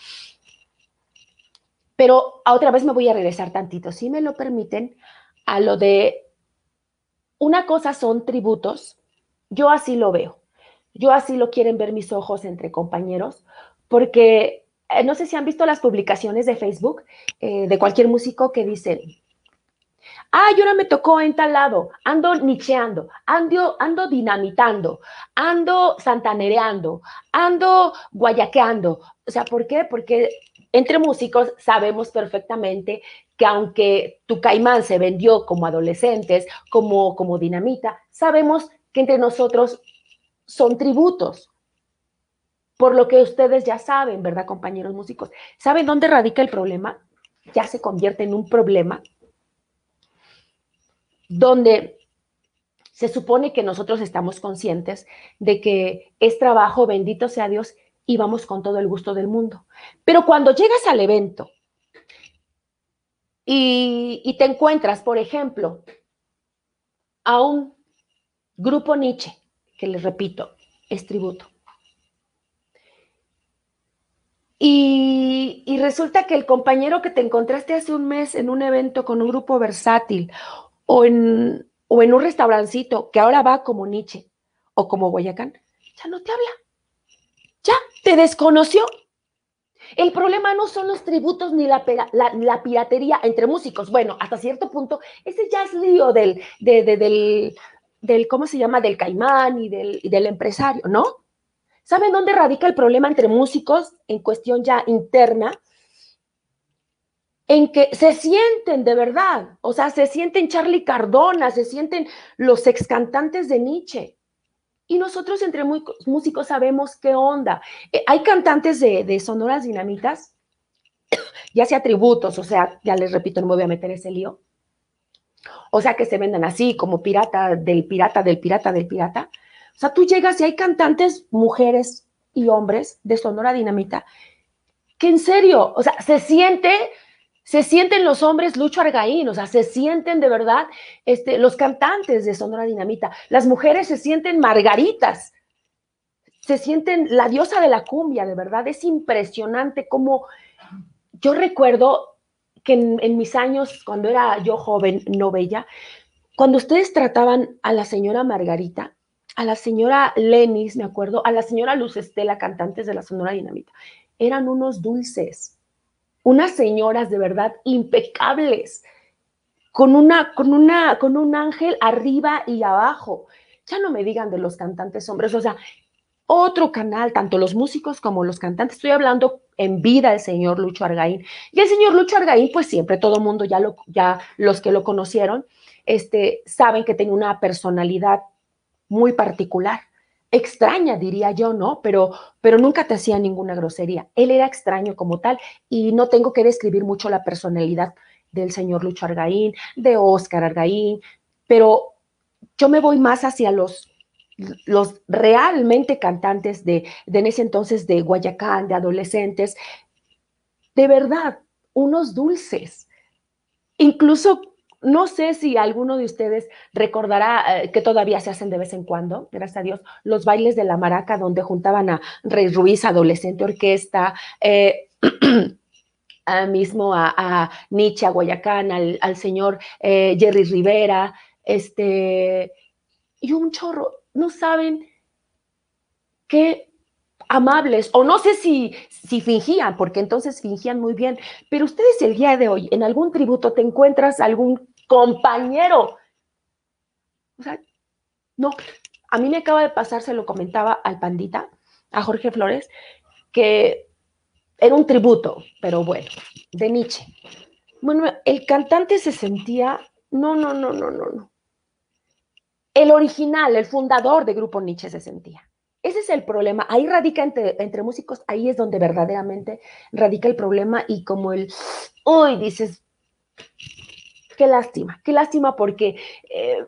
Pero otra vez me voy a regresar tantito, si me lo permiten, a lo de una cosa son tributos, yo así lo veo, yo así lo quieren ver mis ojos entre compañeros, porque eh, no sé si han visto las publicaciones de Facebook eh, de cualquier músico que dicen, Ah, y ahora me tocó en tal lado, ando nicheando, ando, ando dinamitando, ando santanereando, ando guayaqueando. O sea, ¿por qué? Porque entre músicos sabemos perfectamente que aunque tu caimán se vendió como adolescentes, como, como dinamita, sabemos que entre nosotros son tributos. Por lo que ustedes ya saben, ¿verdad, compañeros músicos? ¿Saben dónde radica el problema? Ya se convierte en un problema donde se supone que nosotros estamos conscientes de que es trabajo, bendito sea Dios, y vamos con todo el gusto del mundo. Pero cuando llegas al evento y, te encuentras, por ejemplo, a un grupo Nietzsche, que les repito, es tributo. Y, resulta que el compañero que te encontraste hace un mes en un evento con un grupo versátil o en, o en un restaurancito que ahora va como Nietzsche o como Guayacán, ya no te habla. Ya te desconoció. El problema no son los tributos ni la, la, piratería entre músicos. Bueno, hasta cierto punto, ese ya es lío del, del, del, ¿cómo se llama? Del caimán y del, y del empresario, ¿no? ¿Saben dónde radica el problema entre músicos en cuestión ya interna? en que se sienten de verdad, o sea, se sienten Charlie Cardona, se sienten los ex cantantes de Nietzsche. Y nosotros entre músicos sabemos qué onda. Eh, hay cantantes de, de sonoras dinamitas, ya sea tributos, o sea, ya les repito, no me voy a meter ese lío. O sea, que se vendan así, como pirata del pirata del pirata del pirata. O sea, tú llegas y hay cantantes, mujeres y hombres de Sonora Dinamita, que en serio, o sea, se siente, se sienten los hombres Lucho Argaín, o sea, se sienten de verdad este, los cantantes de Sonora Dinamita. Las mujeres se sienten margaritas, se sienten la diosa de la cumbia, de verdad. Es impresionante cómo yo recuerdo que en, mis años, cuando era yo joven, no bella, cuando ustedes trataban a la señora Margarita, a la señora Lenis, me acuerdo, a la señora Luz Estela, cantantes de la Sonora Dinamita, eran unos dulces, unas señoras de verdad impecables, con una, con una, con un ángel arriba y abajo. Ya no me digan de los cantantes hombres, o sea, otro canal, tanto los músicos como los cantantes. Estoy hablando en vida del señor Lucho Argaín. Y el señor Lucho Argaín, pues siempre todo el mundo, ya, lo, ya los que lo conocieron, este, saben que tiene una personalidad muy particular. Extraña, diría yo, ¿no? Pero, pero nunca te hacía ninguna grosería. Él era extraño como tal y no tengo que describir mucho la personalidad del señor Lucho Argaín, de Oscar Argaín, pero yo me voy más hacia los los realmente cantantes de, en ese entonces de Guayacán, de adolescentes, de verdad, unos dulces. Incluso, no sé si alguno de ustedes recordará eh, que todavía se hacen de vez en cuando, gracias a Dios, los bailes de la maraca donde juntaban a Rey Ruiz, adolescente orquesta, eh, mismo a, Nietzsche, a Guayacán, al, señor eh, Jerry Rivera, este, y un chorro no saben qué amables, o no sé si, si fingían, porque entonces fingían muy bien, pero ustedes el día de hoy, en algún tributo te encuentras algún compañero. O sea, no, a mí me acaba de pasar, se lo comentaba al pandita, a Jorge Flores, que era un tributo, pero bueno, de Nietzsche. Bueno, el cantante se sentía, no, no, no, no, no, no el original, el fundador de Grupo Nietzsche se sentía. Ese es el problema. Ahí radica entre, músicos, ahí es donde verdaderamente radica el problema y como el, uy, dices, qué lástima, qué lástima porque... Eh,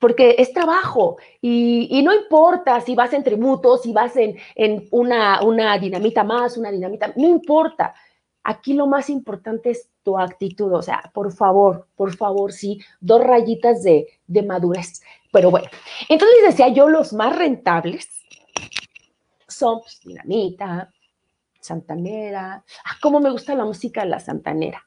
porque es trabajo y, no importa si vas en tributos, si vas en, en una, una dinamita más, una dinamita, no importa. Aquí lo más importante es tu actitud, o sea, por favor, por favor, sí, dos rayitas de, madurez. Pero bueno, entonces decía yo, los más rentables son pues, Dinamita, Santanera. Ah, cómo me gusta la música de la Santanera.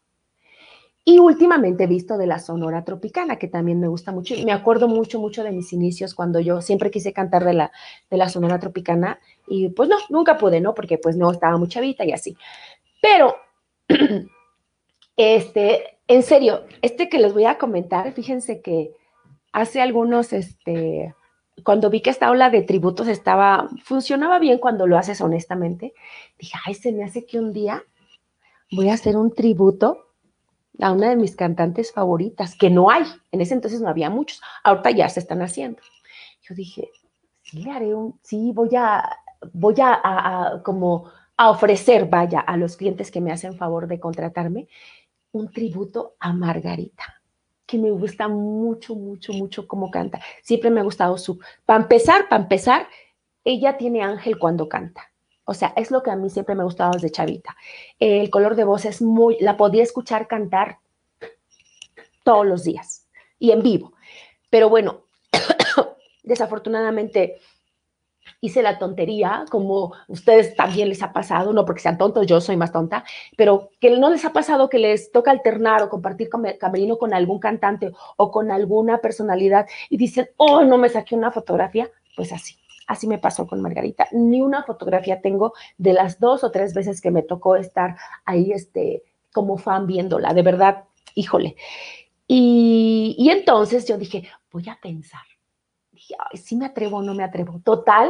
Y últimamente he visto de la Sonora Tropicana, que también me gusta mucho. Me acuerdo mucho, mucho de mis inicios cuando yo siempre quise cantar de la, de la Sonora Tropicana y pues no, nunca pude, ¿no? Porque pues no estaba mucha chavita y así. Pero Este, en serio, este que les voy a comentar, fíjense que hace algunos, este, cuando vi que esta ola de tributos estaba, funcionaba bien cuando lo haces honestamente, dije, ay, se me hace que un día voy a hacer un tributo a una de mis cantantes favoritas, que no hay, en ese entonces no había muchos, ahorita ya se están haciendo. Yo dije, sí le haré un, sí, voy a, voy a como a ofrecer, vaya, a los clientes que me hacen favor de contratarme, un tributo a Margarita, que me gusta mucho, mucho, mucho cómo canta. Siempre me ha gustado su... Para empezar, para empezar, ella tiene ángel cuando canta. O sea, es lo que a mí siempre me ha gustado desde chavita. El color de voz es muy... La podía escuchar cantar todos los días y en vivo. Pero bueno, desafortunadamente hice la tontería, como ustedes también les ha pasado, no porque sean tontos, yo soy más tonta, pero que no les ha pasado que les toca alternar o compartir camerino con algún cantante o con alguna personalidad y dicen, oh, no me saqué una fotografía, pues así. Así me pasó con Margarita. Ni una fotografía tengo de las dos o tres veces que me tocó estar ahí este, como fan viéndola. De verdad, híjole. Y, y entonces yo dije, voy a pensar si me atrevo no me atrevo. Total,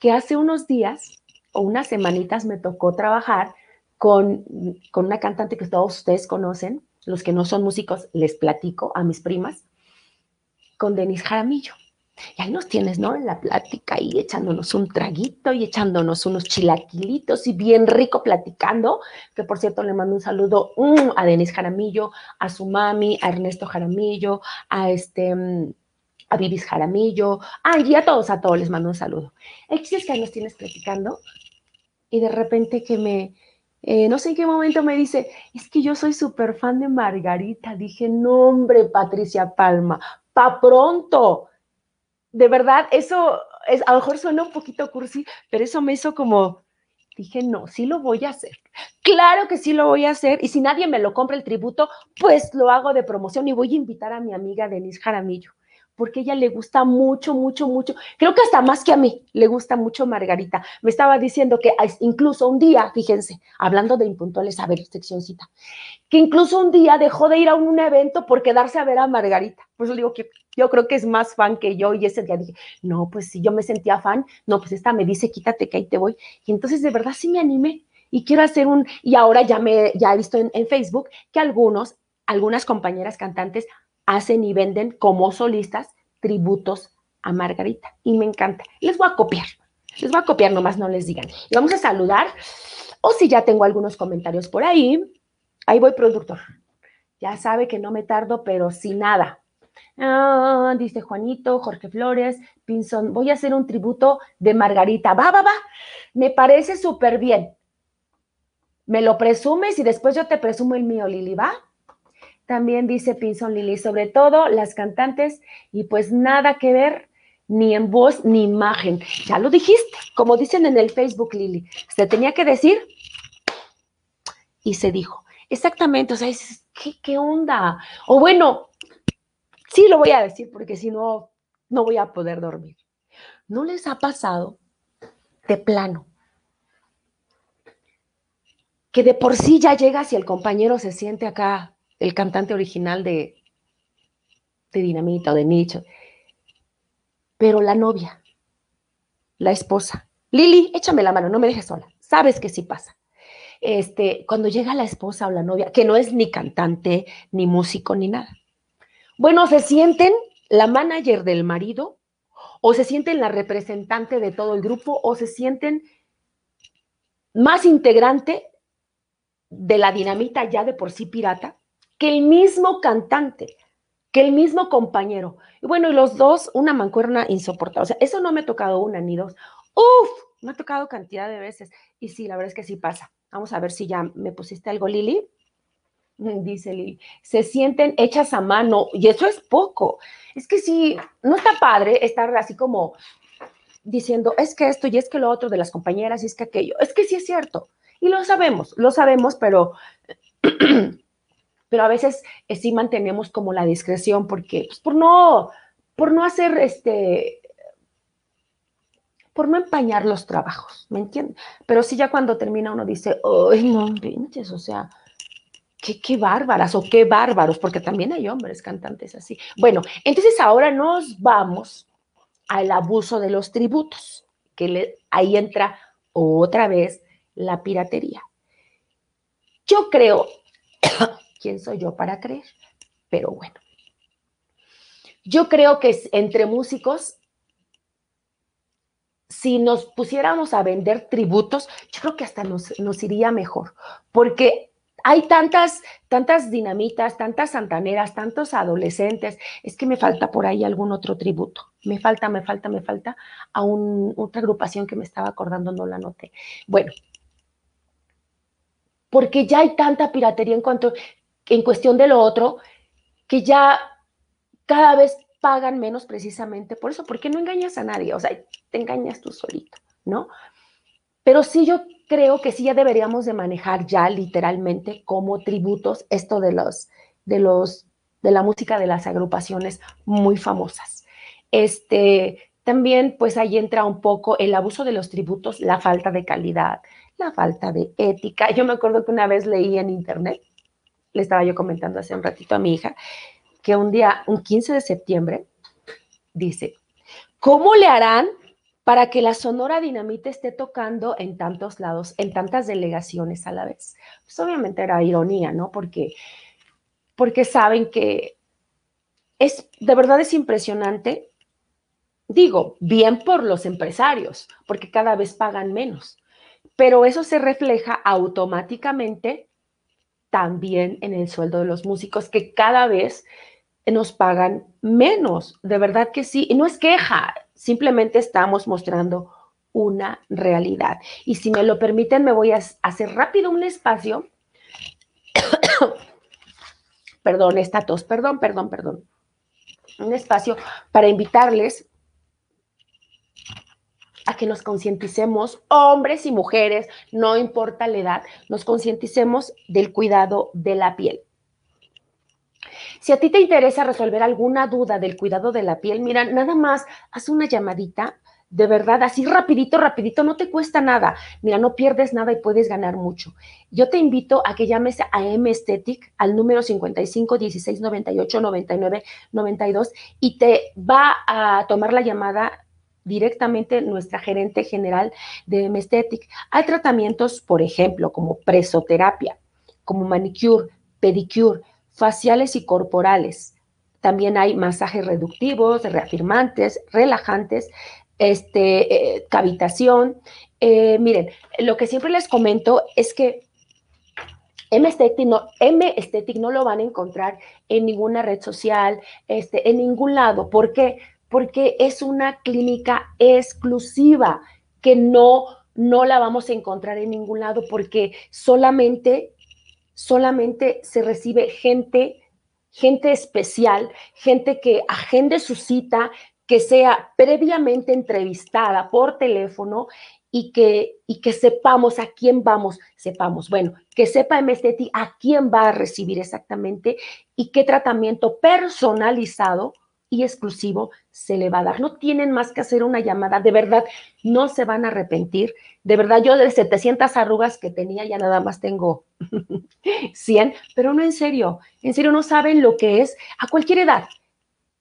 que hace unos días o unas semanitas me tocó trabajar con, con una cantante que todos ustedes conocen, los que no son músicos, les platico a mis primas, con Denise Jaramillo. Y ahí nos tienes, ¿no? En la plática y echándonos un traguito y echándonos unos chilaquilitos y bien rico platicando. Que por cierto le mando un saludo mm, a Denise Jaramillo, a su mami, a Ernesto Jaramillo, a este mm, a Vivis Jaramillo, a, y a todos, a todos les mando un saludo. El es que nos tienes platicando y de repente que me, eh, no sé en qué momento me dice, es que yo soy súper fan de Margarita. Dije, no hombre, Patricia Palma, pa pronto de verdad, eso es, a lo mejor suena un poquito cursi, pero eso me hizo como, dije, no, sí lo voy a hacer. Claro que sí lo voy a hacer. Y si nadie me lo compra el tributo, pues lo hago de promoción y voy a invitar a mi amiga Denise Jaramillo porque ella le gusta mucho, mucho, mucho. Creo que hasta más que a mí le gusta mucho Margarita. Me estaba diciendo que incluso un día, fíjense, hablando de impuntuales, a ver, seccióncita, que incluso un día dejó de ir a un evento por quedarse a ver a Margarita. Pues le digo que yo creo que es más fan que yo y ese día dije, no, pues si yo me sentía fan, no, pues esta me dice, quítate que ahí te voy. Y entonces de verdad sí me animé y quiero hacer un, y ahora ya me, ya he visto en, en Facebook que algunos, algunas compañeras cantantes hacen y venden como solistas tributos a Margarita. Y me encanta. Les voy a copiar. Les voy a copiar, nomás no les digan. Y vamos a saludar. O si ya tengo algunos comentarios por ahí. Ahí voy, productor. Ya sabe que no me tardo, pero sin nada. Ah, dice Juanito, Jorge Flores, Pinzón, voy a hacer un tributo de Margarita. Va, va, va. Me parece súper bien. Me lo presumes y después yo te presumo el mío, Lili, ¿va? También dice Pinson Lili, sobre todo las cantantes, y pues nada que ver ni en voz ni imagen. Ya lo dijiste, como dicen en el Facebook, Lili. Se tenía que decir y se dijo. Exactamente, o sea, ¿qué, ¿qué onda? O bueno, sí lo voy a decir porque si no, no voy a poder dormir. ¿No les ha pasado de plano? Que de por sí ya llegas y el compañero se siente acá el cantante original de, de Dinamita o de Nicho. Pero la novia, la esposa, Lili, échame la mano, no me dejes sola. Sabes que sí pasa. Este, cuando llega la esposa o la novia, que no es ni cantante, ni músico, ni nada. Bueno, se sienten la manager del marido, o se sienten la representante de todo el grupo, o se sienten más integrante de la dinamita ya de por sí pirata, que el mismo cantante, que el mismo compañero. Y bueno, y los dos, una mancuerna insoportable. O sea, eso no me ha tocado una ni dos. Uf, me ha tocado cantidad de veces. Y sí, la verdad es que sí pasa. Vamos a ver si ya me pusiste algo, Lili. Dice Lili, se sienten hechas a mano y eso es poco. Es que sí, no está padre estar así como diciendo, es que esto y es que lo otro de las compañeras y es que aquello. Es que sí es cierto. Y lo sabemos, lo sabemos, pero pero a veces eh, sí mantenemos como la discreción porque, pues, por no, por no hacer este, por no empañar los trabajos, ¿me entiendes? Pero sí ya cuando termina uno dice, ay, no pinches, o sea, qué, qué bárbaras o qué bárbaros, porque también hay hombres cantantes así. Bueno, entonces ahora nos vamos al abuso de los tributos, que ahí entra otra vez la piratería. Yo creo ¿Quién soy yo para creer? Pero bueno. Yo creo que entre músicos, si nos pusiéramos a vender tributos, yo creo que hasta nos, nos iría mejor, porque hay tantas, tantas dinamitas, tantas santaneras, tantos adolescentes. Es que me falta por ahí algún otro tributo. Me falta, me falta, me falta a otra agrupación que me estaba acordando, no la noté. Bueno, porque ya hay tanta piratería en cuanto en cuestión de lo otro, que ya cada vez pagan menos precisamente por eso, porque no engañas a nadie, o sea, te engañas tú solito, ¿no? Pero sí yo creo que sí ya deberíamos de manejar ya literalmente como tributos esto de los, de los, de la música de las agrupaciones muy famosas. Este, también pues ahí entra un poco el abuso de los tributos, la falta de calidad, la falta de ética. Yo me acuerdo que una vez leí en internet le estaba yo comentando hace un ratito a mi hija, que un día, un 15 de septiembre, dice, ¿cómo le harán para que la Sonora Dinamita esté tocando en tantos lados, en tantas delegaciones a la vez. Pues obviamente era ironía, ¿no? Porque, porque saben que es, de verdad es impresionante. Digo, bien por los empresarios, porque cada vez pagan menos, pero eso se refleja automáticamente también en el sueldo de los músicos, que cada vez nos pagan menos, de verdad que sí, y no es queja, simplemente estamos mostrando una realidad. Y si me lo permiten, me voy a hacer rápido un espacio. perdón, esta tos, perdón, perdón, perdón. Un espacio para invitarles que nos concienticemos, hombres y mujeres, no importa la edad, nos concienticemos del cuidado de la piel. Si a ti te interesa resolver alguna duda del cuidado de la piel, mira, nada más haz una llamadita, de verdad, así rapidito, rapidito, no te cuesta nada. Mira, no pierdes nada y puedes ganar mucho. Yo te invito a que llames a M Aesthetic al número 55 16 98 99 92 y te va a tomar la llamada directamente nuestra gerente general de M Aesthetic. Hay tratamientos, por ejemplo, como presoterapia, como manicure, pedicure, faciales y corporales. También hay masajes reductivos, reafirmantes, relajantes, este, eh, cavitación. Eh, miren, lo que siempre les comento es que M Aesthetic, no, M no lo van a encontrar en ninguna red social, este, en ningún lado. ¿Por qué? Es una clínica exclusiva que no, no la vamos a encontrar en ningún lado porque solamente solamente se recibe gente, gente especial, gente que agende su cita, que sea previamente entrevistada por teléfono y que, y que sepamos a quién vamos, sepamos, bueno, que sepa MSTT a quién va a recibir exactamente y qué tratamiento personalizado y exclusivo se le va a dar. No tienen más que hacer una llamada, de verdad, no se van a arrepentir. De verdad, yo de 700 arrugas que tenía ya nada más tengo 100, pero no en serio, en serio no saben lo que es a cualquier edad,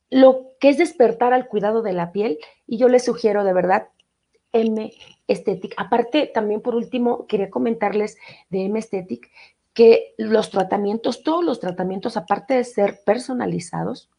lo que es despertar al cuidado de la piel y yo les sugiero de verdad M Aesthetic. Aparte, también por último, quería comentarles de M Aesthetic que los tratamientos, todos los tratamientos, aparte de ser personalizados,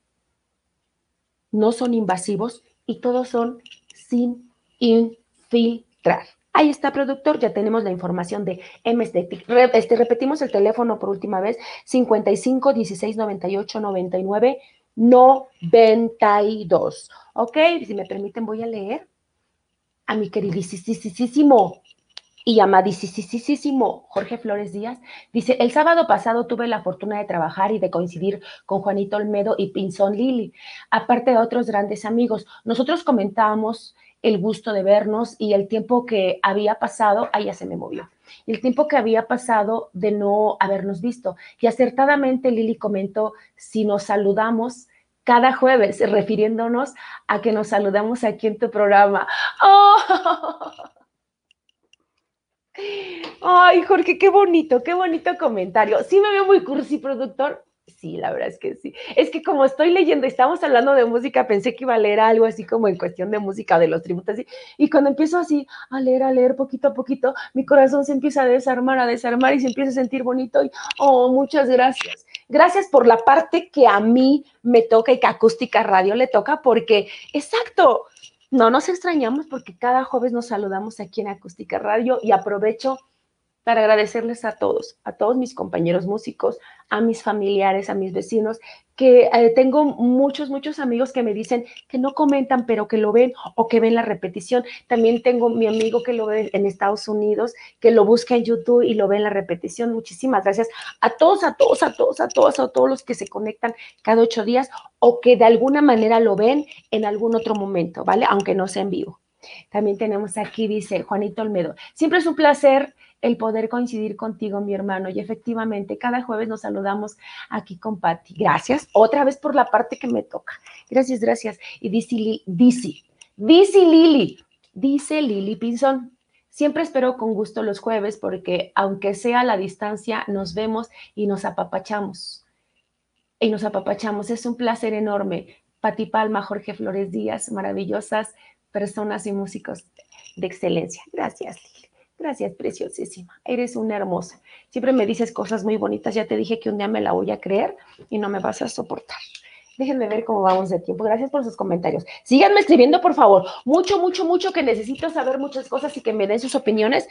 no son invasivos y todos son sin infiltrar. Ahí está, productor, ya tenemos la información de MSD. este, repetimos el teléfono por última vez, 55 16 98 99 92. ¿Ok? Si me permiten, voy a leer a mi queridísimo y amadísimo Jorge Flores Díaz, dice, el sábado pasado tuve la fortuna de trabajar y de coincidir con Juanito Olmedo y Pinzón Lili, aparte de otros grandes amigos. Nosotros comentábamos el gusto de vernos y el tiempo que había pasado, ahí ya se me movió, el tiempo que había pasado de no habernos visto. Y acertadamente Lili comentó, si nos saludamos, cada jueves, refiriéndonos a que nos saludamos aquí en tu programa. ¡Oh! Ay, Jorge, qué bonito, qué bonito comentario. Sí me veo muy cursi, productor. Sí, la verdad es que sí. Es que como estoy leyendo, estamos hablando de música, pensé que iba a leer algo así como en cuestión de música, de los tributos, y cuando empiezo así a leer, a leer poquito a poquito, mi corazón se empieza a desarmar, a desarmar y se empieza a sentir bonito y, oh, muchas gracias. Gracias por la parte que a mí me toca y que Acústica Radio le toca, porque, exacto, no nos extrañamos porque cada jueves nos saludamos aquí en Acústica Radio y aprovecho para agradecerles a todos, a todos mis compañeros músicos, a mis familiares, a mis vecinos, que eh, tengo muchos, muchos amigos que me dicen que no comentan, pero que lo ven o que ven la repetición. También tengo mi amigo que lo ve en Estados Unidos, que lo busca en YouTube y lo ve en la repetición. Muchísimas gracias a todos, a todos, a todos, a todos, a todos los que se conectan cada ocho días o que de alguna manera lo ven en algún otro momento, ¿vale? Aunque no sea en vivo. También tenemos aquí, dice Juanito Olmedo. Siempre es un placer el poder coincidir contigo, mi hermano. Y efectivamente, cada jueves nos saludamos aquí con Patti. Gracias. Otra vez por la parte que me toca. Gracias, gracias. Y dice, dice, dice Lili, dice Lili Pinzón. Siempre espero con gusto los jueves porque aunque sea a la distancia, nos vemos y nos apapachamos. Y nos apapachamos. Es un placer enorme. Pati Palma, Jorge Flores Díaz, maravillosas personas y músicos de excelencia. Gracias, Lili. Gracias, preciosísima. Eres una hermosa. Siempre me dices cosas muy bonitas. Ya te dije que un día me la voy a creer y no me vas a soportar. Déjenme ver cómo vamos de tiempo. Gracias por sus comentarios. Síganme escribiendo, por favor. Mucho, mucho, mucho que necesito saber muchas cosas y que me den sus opiniones.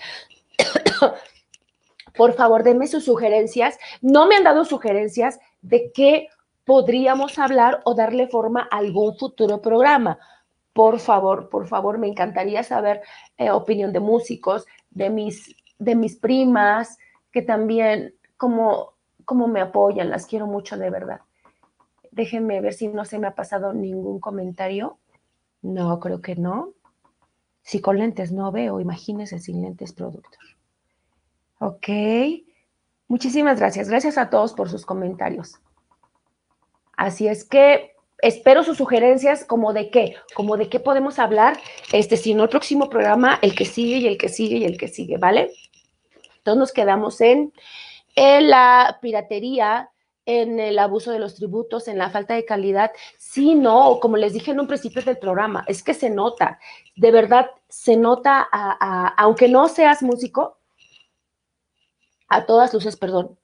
por favor, denme sus sugerencias. No me han dado sugerencias de qué podríamos hablar o darle forma a algún futuro programa. Por favor, por favor, me encantaría saber eh, opinión de músicos, de mis, de mis primas, que también como, como me apoyan, las quiero mucho de verdad. Déjenme ver si no se me ha pasado ningún comentario. No, creo que no. Si con lentes no veo, imagínense sin lentes productor. Ok. Muchísimas gracias. Gracias a todos por sus comentarios. Así es que espero sus sugerencias como de qué, como de qué podemos hablar, este, si no el próximo programa, el que sigue y el que sigue y el que sigue, ¿vale? Entonces nos quedamos en, en la piratería, en el abuso de los tributos, en la falta de calidad. Sí, no, como les dije en un principio del programa, es que se nota, de verdad se nota, aunque no seas músico, a todas luces, perdón,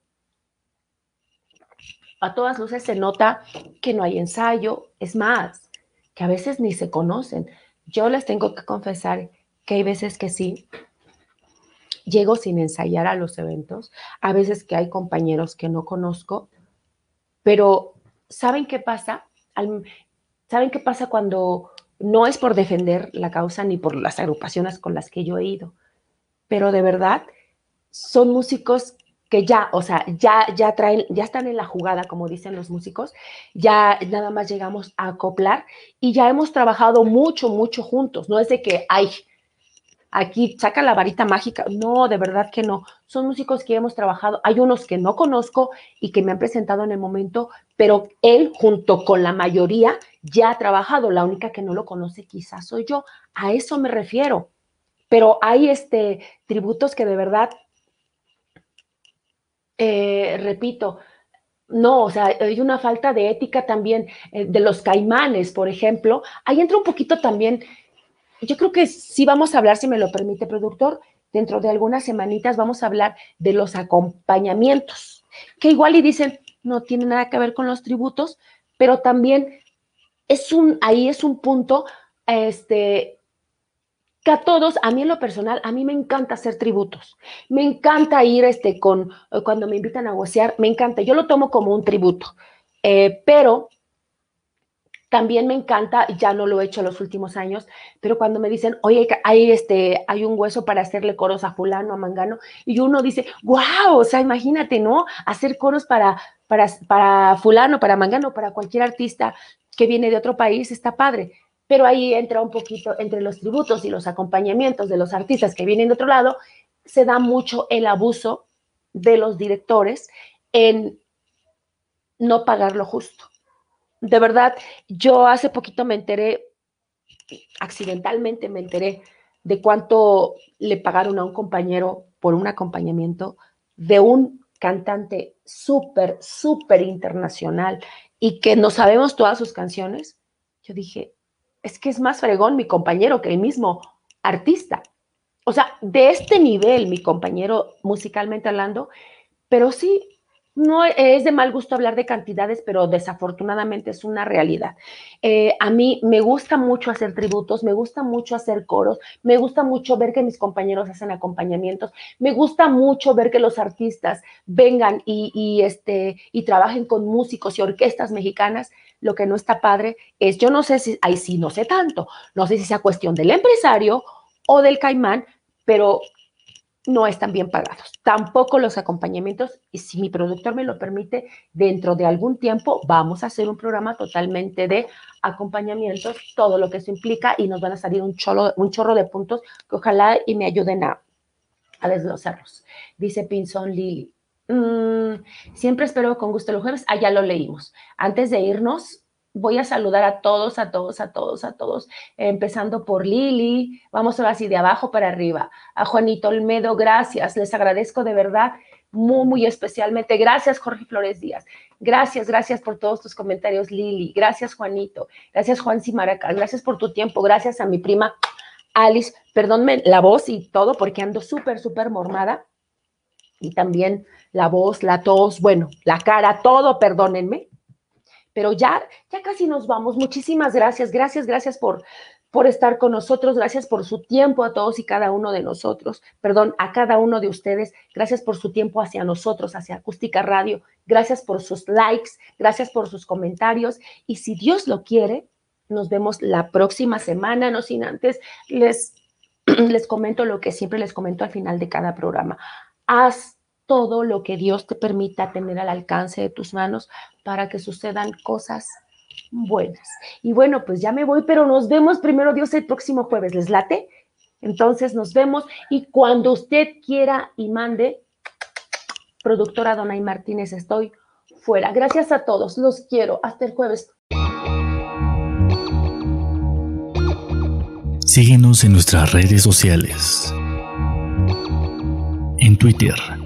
a todas luces se nota que no hay ensayo, es más, que a veces ni se conocen. Yo les tengo que confesar que hay veces que sí, llego sin ensayar a los eventos, a veces que hay compañeros que no conozco pero, ¿saben qué pasa? ¿Saben qué pasa cuando no es por defender la causa ni por las agrupaciones con las que yo he ido? Pero de verdad, son músicos que ya, o sea, ya, ya traen, ya están en la jugada, como dicen los músicos, ya nada más llegamos a acoplar y ya hemos trabajado mucho, mucho juntos. No es de que, ay, aquí saca la varita mágica. No, de verdad que no. Son músicos que hemos trabajado. Hay unos que no conozco y que me han presentado en el momento, pero él junto con la mayoría ya ha trabajado. La única que no lo conoce quizás soy yo. A eso me refiero. Pero hay este tributos que de verdad, eh, repito, no, o sea, hay una falta de ética también eh, de los caimanes, por ejemplo. Ahí entra un poquito también yo creo que sí vamos a hablar, si me lo permite, productor, dentro de algunas semanitas vamos a hablar de los acompañamientos, que igual y dicen, no tiene nada que ver con los tributos, pero también es un, ahí es un punto, este, que a todos, a mí en lo personal, a mí me encanta hacer tributos. Me encanta ir este, con, cuando me invitan a gocear, me encanta. Yo lo tomo como un tributo. Eh, pero también me encanta, ya no lo he hecho los últimos años, pero cuando me dicen, oye, hay, este, hay un hueso para hacerle coros a fulano, a mangano, y uno dice, wow, o sea, imagínate, ¿no? Hacer coros para, para, para fulano, para mangano, para cualquier artista que viene de otro país, está padre. Pero ahí entra un poquito entre los tributos y los acompañamientos de los artistas que vienen de otro lado, se da mucho el abuso de los directores en no pagar lo justo de verdad, yo hace poquito me enteré, accidentalmente me enteré de cuánto le pagaron a un compañero por un acompañamiento de un cantante súper, súper internacional y que no sabemos todas sus canciones. Yo dije, es que es más fregón mi compañero que el mismo artista. O sea, de este nivel, mi compañero musicalmente hablando, pero sí, no es de mal gusto hablar de cantidades, pero desafortunadamente es una realidad. Eh, a mí me gusta mucho hacer tributos, me gusta mucho hacer coros, me gusta mucho ver que mis compañeros hacen acompañamientos, me gusta mucho ver que los artistas vengan y, este, y trabajen con músicos y orquestas mexicanas. Lo que no está padre es, yo no sé si, ahí sí no sé tanto, no sé si sea cuestión del empresario o del caimán, pero no están bien pagados. Tampoco los acompañamientos, y si mi productor me lo permite, dentro de algún tiempo vamos a hacer un programa totalmente de acompañamientos, todo lo que eso implica, y nos van a salir un chorro, un chorro de puntos que ojalá y me ayuden a, a desglosarlos. Dice Pinzón Lili. Mm, siempre espero con gusto los jueves. Ah, ya lo leímos. Antes de irnos, voy a saludar a todos, a todos, a todos, a todos, empezando por Lili, vamos ahora así de abajo para arriba, a Juanito Olmedo, gracias, les agradezco de verdad muy, muy especialmente. Gracias, Jorge Flores Díaz. Gracias, gracias por todos tus comentarios, Lili. Gracias, Juanito. Gracias, Juan Simaracas. Gracias por tu tiempo. Gracias a mi prima Alice. Perdónme la voz y todo porque ando súper, súper mormada. Y también la voz, la tos, bueno, la cara, todo, perdónenme. Pero ya, ya casi nos vamos. Muchísimas gracias. Gracias, gracias por, por estar con nosotros, gracias por su tiempo a todos y cada uno de nosotros, perdón, a cada uno de ustedes, gracias por su tiempo hacia nosotros, hacia Acústica Radio, gracias por sus likes, gracias por sus comentarios y si Dios lo quiere, nos vemos la próxima semana, no sin antes les, les comento lo que siempre les comento al final de cada programa. Haz todo lo que Dios te permita tener al alcance de tus manos para que sucedan cosas buenas. Y bueno, pues ya me voy, pero nos vemos primero Dios el próximo jueves. ¿Les late? Entonces nos vemos y cuando usted quiera y mande, productora Donay Martínez, estoy fuera. Gracias a todos, los quiero. Hasta el jueves. Síguenos en nuestras redes sociales. En Twitter